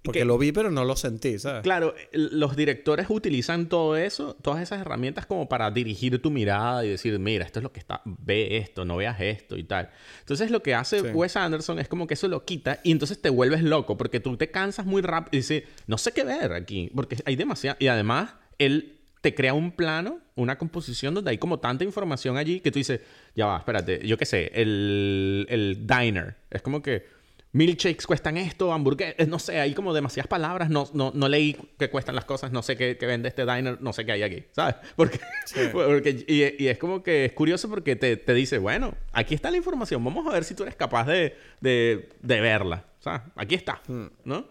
porque que- lo vi pero no lo sentí, ¿sabes? Claro, los directores utilizan todo eso, todas esas herramientas como para dirigir tu mirada y decir, mira, esto es lo que está, ve esto, no veas esto y tal. Entonces lo que hace Sí. Wes Anderson es como que eso lo quita y entonces te vuelves loco porque tú te cansas muy rápido y dices, no sé qué ver aquí, porque hay demasiado... Y además, él te crea un plano, una composición donde hay como tanta información allí que tú dices, ya va, espérate, yo qué sé, el, el diner, es como que... Milkshakes cuestan esto, hamburguesas, no sé, hay como demasiadas palabras, no, no, no leí qué cuestan las cosas, no sé qué, qué vende este diner, no sé qué hay aquí, ¿sabes? Porque, porque y, y es como que es curioso porque te, te dice, bueno, aquí está la información, vamos a ver si tú eres capaz de, de, de verla, ¿sabes? Aquí está, ¿no?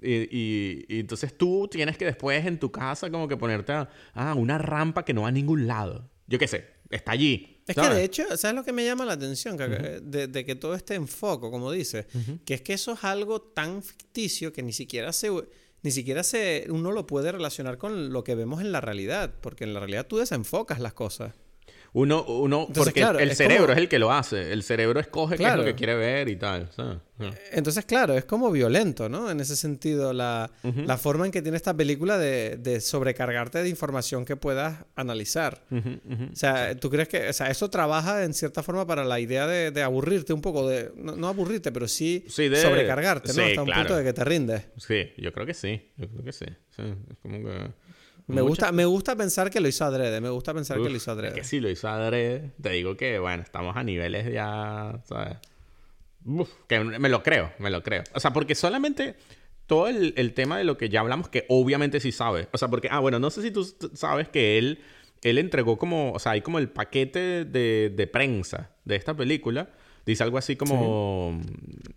Y, y- y entonces tú tienes que después en tu casa como que ponerte a ah, una rampa que no va a ningún lado. Yo qué sé, está allí. Es que de hecho, ¿sabes lo que me llama la atención? Que, de, de que todo esté en foco, como dices. Que es que eso es algo tan ficticio que ni siquiera se... Ni siquiera se, uno lo puede relacionar con lo que vemos en la realidad, porque en la realidad tú desenfocas las cosas. Uno, uno Entonces, porque claro, el cerebro como- es el que lo hace. El cerebro escoge qué es Claro. lo que quiere ver y tal. ¿sabes? Ah. Entonces, claro, es como violento, ¿no? En ese sentido, la, la forma en que tiene esta película de, de sobrecargarte de información que puedas analizar. Ujú, ujú. O sea, ¿tú crees que, o sea, eso trabaja en cierta forma para la idea de, de aburrirte un poco, de, no, no aburrirte, pero sí, Sí, de- sobrecargarte, ¿no? sí, Hasta un claro. punto de que te rindes. Sí, yo creo que sí. Yo creo que sí. Sí, Es como que... Me gusta, me gusta pensar que lo hizo adrede, me gusta pensar que lo hizo es adrede. que si lo hizo adrede, te digo que, bueno, estamos a niveles ya, ¿sabes? Uf, que me lo creo, me lo creo. O sea, porque solamente todo el, el tema de lo que ya hablamos, que obviamente sí sabe. O sea, porque, ah, bueno, no sé si tú sabes que él, él entregó como, o sea, hay como el paquete de, de prensa de esta película, Dice algo así como...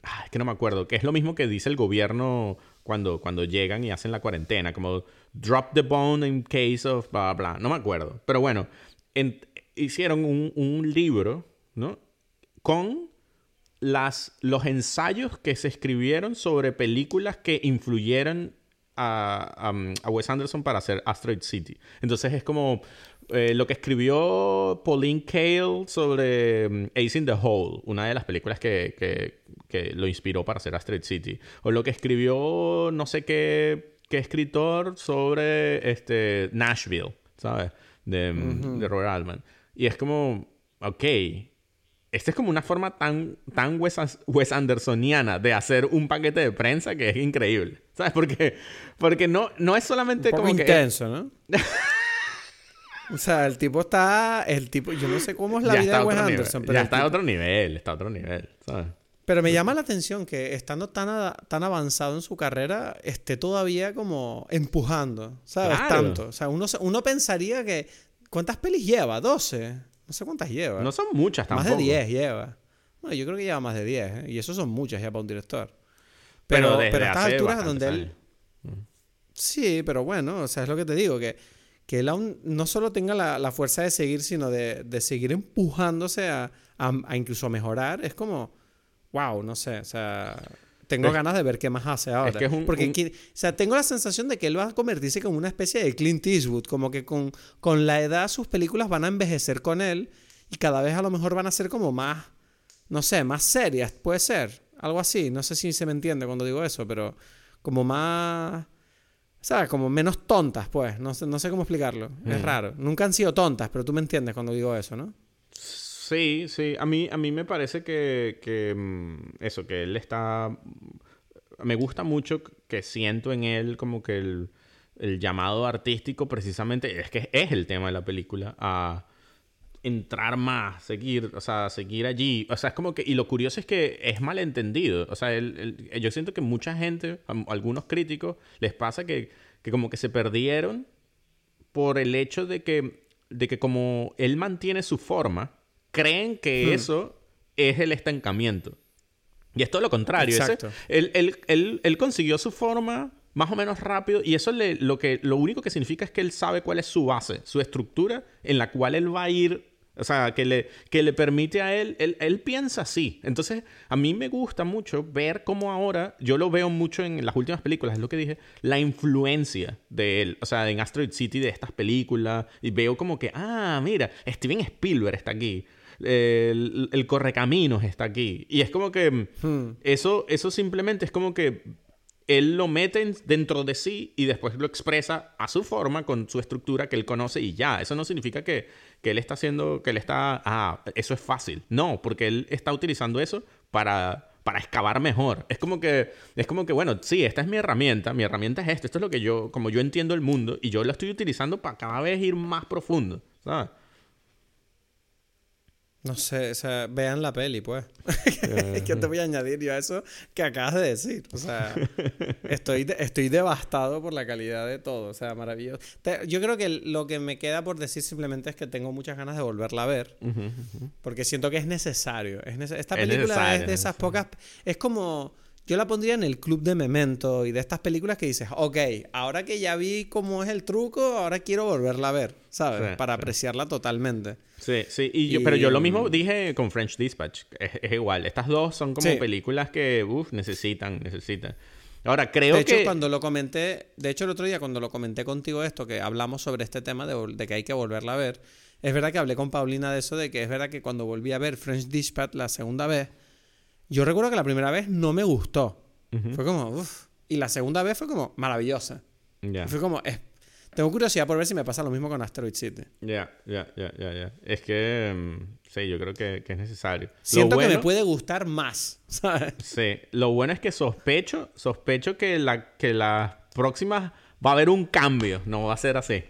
Ay, es que no me acuerdo. Que es lo mismo que dice el gobierno cuando, cuando llegan y hacen la cuarentena. Como drop the bone in case of bla, bla. No me acuerdo. Pero bueno, hicieron un, libro, ¿no? Con las, los ensayos que se escribieron sobre películas que influyeron a, a, Wes Anderson para hacer Asteroid City. Entonces es como eh, lo que escribió Pauline Kael sobre um, Ace in the Hole, una de las películas que, que, que, lo inspiró para hacer Asteroid City. O lo que escribió no sé qué, qué escritor sobre este, Nashville, ¿sabes? De, de Robert Altman. Y es como, ok, esta es como una forma tan, tan Wes, Andersoniana de hacer un paquete de prensa que es increíble. ¿Sabes? Porque, porque no, no es solamente un poco como intenso, ¿no? o sea, el tipo está... El tipo... Yo no sé cómo es la vida de Wes Anderson, pero... Ya está a otro nivel, está a otro nivel, ¿sabes? Pero me llama la atención que estando tan, tan avanzado en su carrera, esté todavía como empujando, ¿sabes? Tanto. O sea, uno, uno pensaría que... ¿Cuántas pelis lleva? ¿12? No sé cuántas lleva. No son muchas tampoco. Más de 10 lleva. Bueno, yo creo que lleva más de 10, ¿eh? Y eso son muchas ya para un director. Pero, pero, a estas alturas donde él... Sí, pero bueno, o sea, es lo que te digo, que, que él aún no solo tenga la, fuerza de seguir, sino de, de seguir empujándose a, a, a, incluso a mejorar, es como, wow, no sé, o sea, tengo ganas de ver qué más hace ahora. Porque, o sea, tengo la sensación de que él va a convertirse como una especie de Clint Eastwood, como que con, con la edad sus películas van a envejecer con él y cada vez a lo mejor van a ser como más, no sé, más serias, puede ser, algo así, no sé si se me entiende cuando digo eso, pero como más... ¿Sabes? Como menos tontas, pues. No sé, no sé cómo explicarlo. Es mm. raro. Nunca han sido tontas, pero tú me entiendes cuando digo eso, ¿no? Sí, sí. A mí, a mí me parece que, que mm, eso, que él está... Me gusta mucho que siento en él como que el, el llamado artístico precisamente, es que es el tema de la película, a entrar más, seguir, o sea, seguir allí. O sea, es como que, y lo curioso es que es malentendido. O sea, yo siento que mucha gente, algunos críticos, les pasa que, que como que se perdieron por el hecho de que, de que como él mantiene su forma, creen que hmm. eso es el estancamiento. Y es todo lo contrario. Exacto. él, él, consiguió su forma más o menos rápido y eso le, lo, que, lo único que significa es que él sabe cuál es su base, su estructura en la cual él va a ir o sea, que le, que le permite a él, él, él, piensa así. Entonces, a mí me gusta mucho ver cómo ahora, yo lo veo mucho en las últimas películas, es lo que dije, la influencia de él, o sea, en Asteroid City de estas películas, y veo como que, ah, mira, Steven Spielberg está aquí el, el correcaminos está aquí. Y es como que hmm. eso, eso simplemente es como que él lo mete dentro de sí y después lo expresa a su forma, con su estructura que él conoce y ya. Eso no significa que, que él está haciendo, que él está, ah, eso es fácil. No, porque él está utilizando eso para, para excavar mejor. Es como que, es como que, bueno, sí, esta es mi herramienta, mi herramienta es esto, esto es lo que yo, como yo entiendo el mundo y yo lo estoy utilizando para cada vez ir más profundo, ¿sabes? No sé, o sea, vean la peli, pues. ¿Qué te voy a añadir yo a eso que acabas de decir? O sea, estoy, estoy devastado por la calidad de todo. O sea, maravilloso. yo creo que lo que me queda por decir simplemente es que tengo muchas ganas de volverla a ver. Porque siento que es necesario. Es Esta película es de esas pocas. Es como. Yo la pondría en el club de Memento y de estas películas que dices, ok, ahora que ya vi cómo es el truco, ahora quiero volverla a ver, ¿sabes? Para apreciarla totalmente. Sí, sí, y yo, pero yo lo mismo dije con French Dispatch, es, igual, estas dos son como películas que, uff, necesitan, necesitan. Ahora, creo que... De hecho, cuando lo comenté, de hecho el otro día cuando lo comenté contigo esto, que hablamos sobre este tema de, de que hay que volverla a ver, es verdad que hablé con Paulina de eso, de que es verdad que cuando volví a ver French Dispatch la segunda vez, yo recuerdo que la primera vez no me gustó. Fue como, uff. Y la segunda vez fue como maravillosa. Fue como, tengo curiosidad por ver si me pasa lo mismo con Asteroid City. Ya, ya, ya, ya. Es que, mm, sí, yo creo que, es necesario. Siento que me puede gustar más, ¿sabes? Sí. Lo bueno es que sospecho, sospecho que la, que la próxima va a haber un cambio. No va a ser así.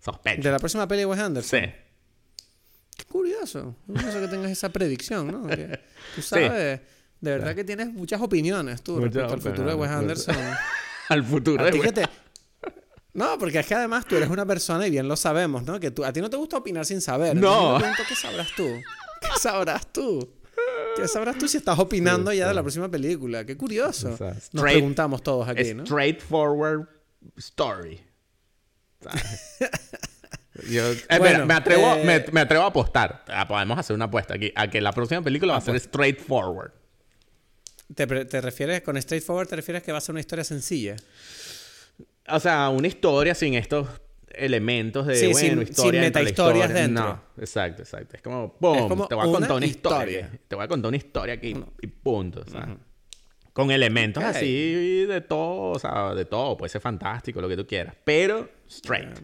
Sospecho. ¿De la próxima peli de Wes Anderson? Sí. Curioso. Curioso que tengas esa predicción, ¿no? tú sabes, de verdad que tienes muchas opiniones tú respecto al futuro de Wes Anderson. al futuro de Wes No, porque es que además tú eres una persona, y bien lo sabemos, ¿no? Que tú, a ti no te gusta opinar sin saber. No. ¿Qué sabrás tú? ¿Qué sabrás tú? ¿Qué sabrás tú si estás opinando ya de la próxima película? Qué curioso. O sea, Nos preguntamos todos aquí, ¿no? Straightforward story. Eh, Bueno, mira, me, atrevo, eh, me, me atrevo a apostar. Ah, Podemos hacer una apuesta aquí. A que la próxima película va a ser straightforward. ¿Te, te refieres, con straightforward, te refieres que va a ser una historia sencilla? O sea, una historia sin estos elementos de, Sí, bueno, sin- historia sin dentro de la metahistorias historia. dentro. No, exacto, exacto. Es como, boom, Es como te voy a contar una historia. Te voy a contar una historia aquí y punto. Con elementos así de todo, o sea, de todo. Puede ser fantástico, lo que tú quieras. Pero straight.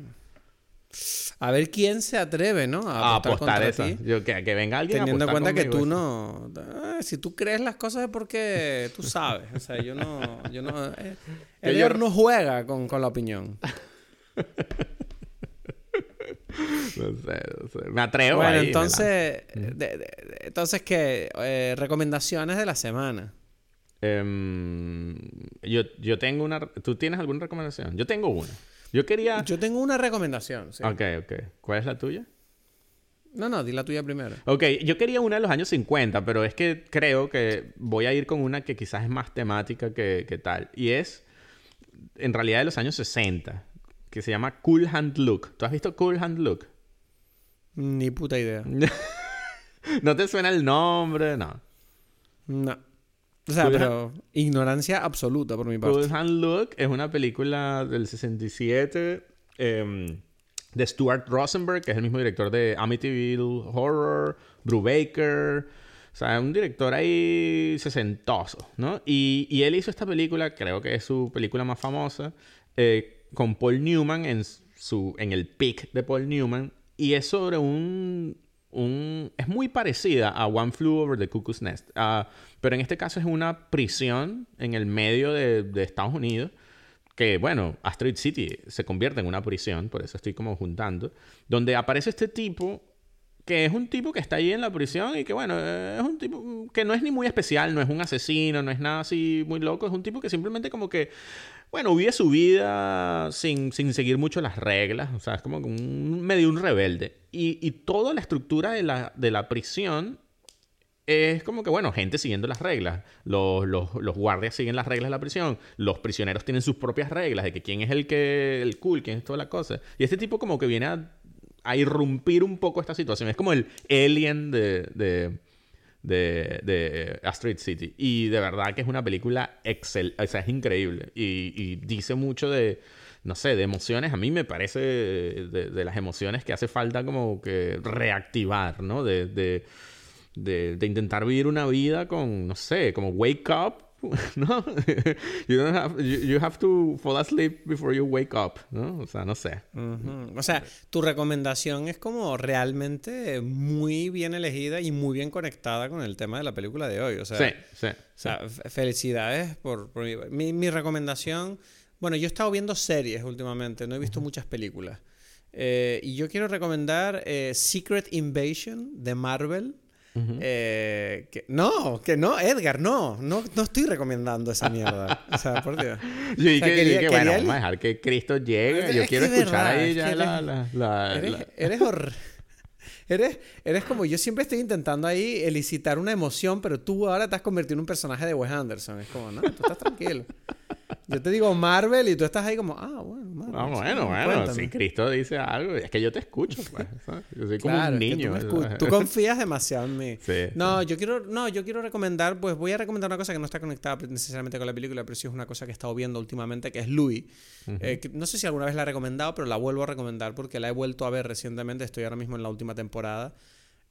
A ver quién se atreve, ¿no? a apostar eso. Yo, que, que venga alguien Teniendo en cuenta que tú no... Ah, si tú crees las cosas es porque tú sabes. O sea, yo no... Yo no eh, Que yo- no juega con, con la opinión. No sé, no sé. Me atrevo bueno, ahí, entonces... de- de- de- entonces, ¿qué? Eh, recomendaciones de la semana. Em, yo, yo tengo una... ¿Tú tienes alguna recomendación? Yo tengo una. Yo quería... Yo tengo una recomendación. sí. Ok, ok. ¿Cuál es la tuya? No, no, di la tuya primero. Ok, yo quería una de los años 50, pero es que creo que voy a ir con una que quizás es más temática que, que tal. Y es, en realidad, de los años 60, que se llama Cool Hand Look. ¿Tú has visto Cool Hand Look? Ni puta idea. ¿No te suena el nombre? No. No. O sea, pero ignorancia absoluta por mi parte. Cool Hand Look es una película del 67 em, de Stuart Rosenberg, que es el mismo director de Amityville Horror, Brubaker. O sea, un director ahí sesentoso, ¿no? Y, y él hizo esta película, creo que es su película más famosa, eh, con Paul Newman en, su, en el peak de Paul Newman. Y es sobre un, Es muy parecida a One Flew Over the Cuckoo's Nest. Ah, pero en este caso es una prisión en el medio de, de Estados Unidos. Que, bueno, Asteroid City se convierte en una prisión, por eso estoy como juntando. Donde aparece este tipo que es un tipo que está ahí en la prisión y que, bueno, es un tipo que no es ni muy especial, no es un asesino, no es nada así muy loco, es un tipo que simplemente como que, bueno, vive su vida sin, sin seguir mucho las reglas, o sea, es como un medio un rebelde. Y, y toda la estructura de la, de la prisión es como que, bueno, gente siguiendo las reglas. Los, los, los guardias siguen las reglas de la prisión. Los prisioneros tienen sus propias reglas de que quién es el que el cool, quién es toda la cosa. Y este tipo como que viene a, a irrumpir un poco esta situación. Es como el alien de, de, de, de Asteroid City. Y de verdad que es una película excel, o es increíble. Y, y dice mucho de, no sé, de emociones. A mí me parece de, las emociones que hace falta como que reactivar, ¿no? De, de intentar vivir una vida con, no sé, como wake up. ¿No? you, don't have, you, you have to fall asleep before you wake up, ¿no? O sea, no sé. Ujú. O sea, tu recomendación es como realmente muy bien elegida y muy bien conectada con el tema de la película de hoy. O sea, Sí, sí. o sea, felicidades por, por mi, mi, recomendación. Bueno, yo he estado viendo series últimamente, no he visto muchas películas. Eh, y yo quiero recomendar eh, Secret Invasion de Marvel. Eh, que, no, que no, Edgar, no, no, no estoy recomendando esa mierda. O sea, por Dios. Yo dije, O sea, yo quería- dije, bueno, vamos a dejar que Cristo llegue. Yo que quiero es escuchar verdad, ahí ya que la, eres- la, la- Eres, la- eres, hor- eres, eres como yo siempre estoy intentando ahí elicitar una emoción, pero tú ahora te has convertido en un personaje de Wes Anderson. Es como, no, tú estás tranquilo. Yo te digo Marvel y tú estás ahí como, ah, bueno, Marvel. Ah, sí, bueno, bueno. cuéntame". Si Cristo dice algo, es que yo te escucho, pues. ¿sabes? Yo soy como Claro, un es que niño. tú, confías demasiado en mí. Sí, No, yo quiero, no, yo quiero recomendar, pues voy a recomendar una cosa que no está conectada necesariamente con la película, pero sí es una cosa que he estado viendo últimamente, que es Louis. Eh, que no sé si alguna vez la he recomendado, pero la vuelvo a recomendar porque la he vuelto a ver recientemente. Estoy ahora mismo en la última temporada.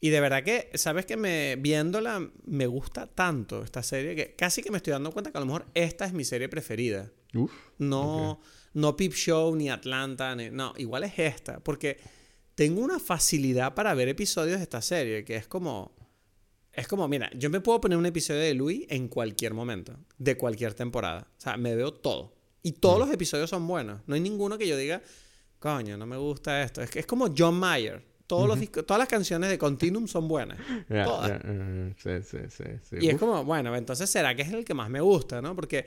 Y de verdad que, ¿sabes que me, viéndola me gusta tanto esta serie que casi que me estoy dando cuenta que a lo mejor esta es mi serie preferida. Uf. No, no Peep Show, ni Atlanta, ni- no, igual es esta, porque tengo una facilidad para ver episodios de esta serie, que es como, es como, mira, yo me puedo poner un episodio de Louis en cualquier momento, de cualquier temporada, o sea, me veo todo, y todos los episodios son buenos, no hay ninguno que yo diga, coño, no me gusta esto, es que es como John Mayer, todos los discos- todas las canciones de Continuum son buenas, todas. eh, sí, sí, sí, sí. Y es como, bueno, entonces será que es el que más me gusta, ¿no? Porque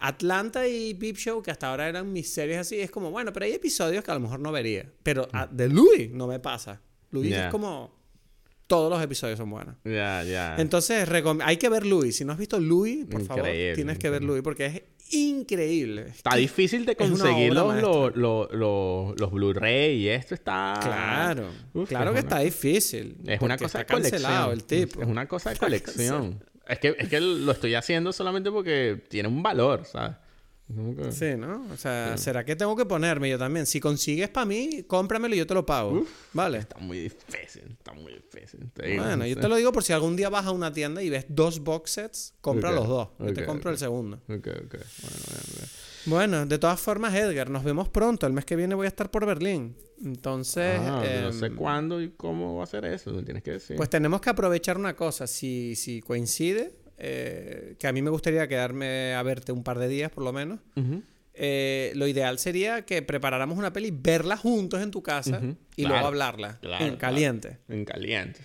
Atlanta y Peep Show, que hasta ahora eran mis series así, es como, bueno, pero hay episodios que a lo mejor no vería. Pero ah, de Louis no me pasa. Louis es como. todos los episodios son buenos. Ya, ya. Entonces, hay que ver Louis. Si no has visto Louis, por favor, Increíble, tienes que ver Louis porque es increíble. Está difícil de conseguir los, los, los, los- Blu-ray y esto está... Claro, Uf, claro es que una- está difícil. Es una cosa de colección. el tipo. Es una cosa de colección. Es que, es que lo estoy haciendo solamente porque tiene un valor, ¿sabes? Que- Sí, ¿no? O sea, ¿será que tengo que ponerme yo también? Si consigues para mí, cómpramelo y yo te lo pago. ¿Vale? Está muy difícil, está muy difícil. te digo, Bueno, no yo sé. te lo digo por si algún día vas a una tienda y ves dos box sets, compra los dos. Yo te compro el segundo. Ok, ok. Bueno, bien. Bueno, de todas formas, Edgar, nos vemos pronto. El mes que viene voy a estar por Berlín. Entonces, Ah, no sé em, cuándo y cómo va a ser eso, tienes que decir. pues tenemos que aprovechar una cosa. Si, si coincide, eh, que a mí me gustaría quedarme a verte un par de días por lo menos. Eh, lo ideal sería que preparáramos una peli, verla juntos en tu casa y Claro, luego hablarla claro, en caliente. En caliente.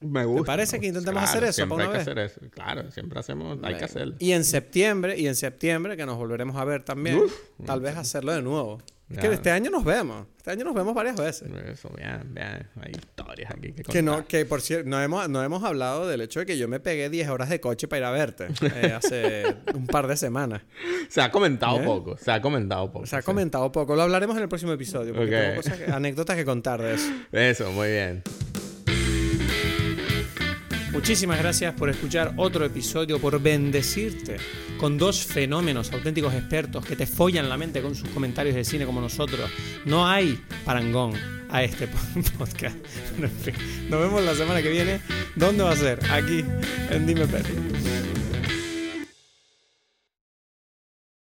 Me gusta. parece me que Claro, hacer eso hay que hacer eso. Claro, siempre hacemos, hay que hacerlo. Y en septiembre, y en septiembre, que nos volveremos a ver también, Uf. tal vez hacerlo de nuevo. Es que este año nos vemos. Este año nos vemos varias veces. Eso, vean, vean. Hay historias aquí que Que no, contar. que por cierto, no hemos, no hemos hablado del hecho de que yo me pegué 10 horas de coche para ir a verte eh, hace un par de semanas. Se ha comentado ¿Eh? poco, se ha comentado poco. Se ha sí. comentado poco. Lo hablaremos en el próximo episodio. Porque Ok. tengo cosas anécdotas que contar de eso. Eso, muy bien. Muchísimas gracias por escuchar otro episodio, por bendecirte con dos fenómenos auténticos expertos que te follan la mente con sus comentarios de cine como nosotros. No hay parangón a este podcast. Nos vemos la semana que viene. ¿Dónde va a ser? Aquí, en Dime Peli.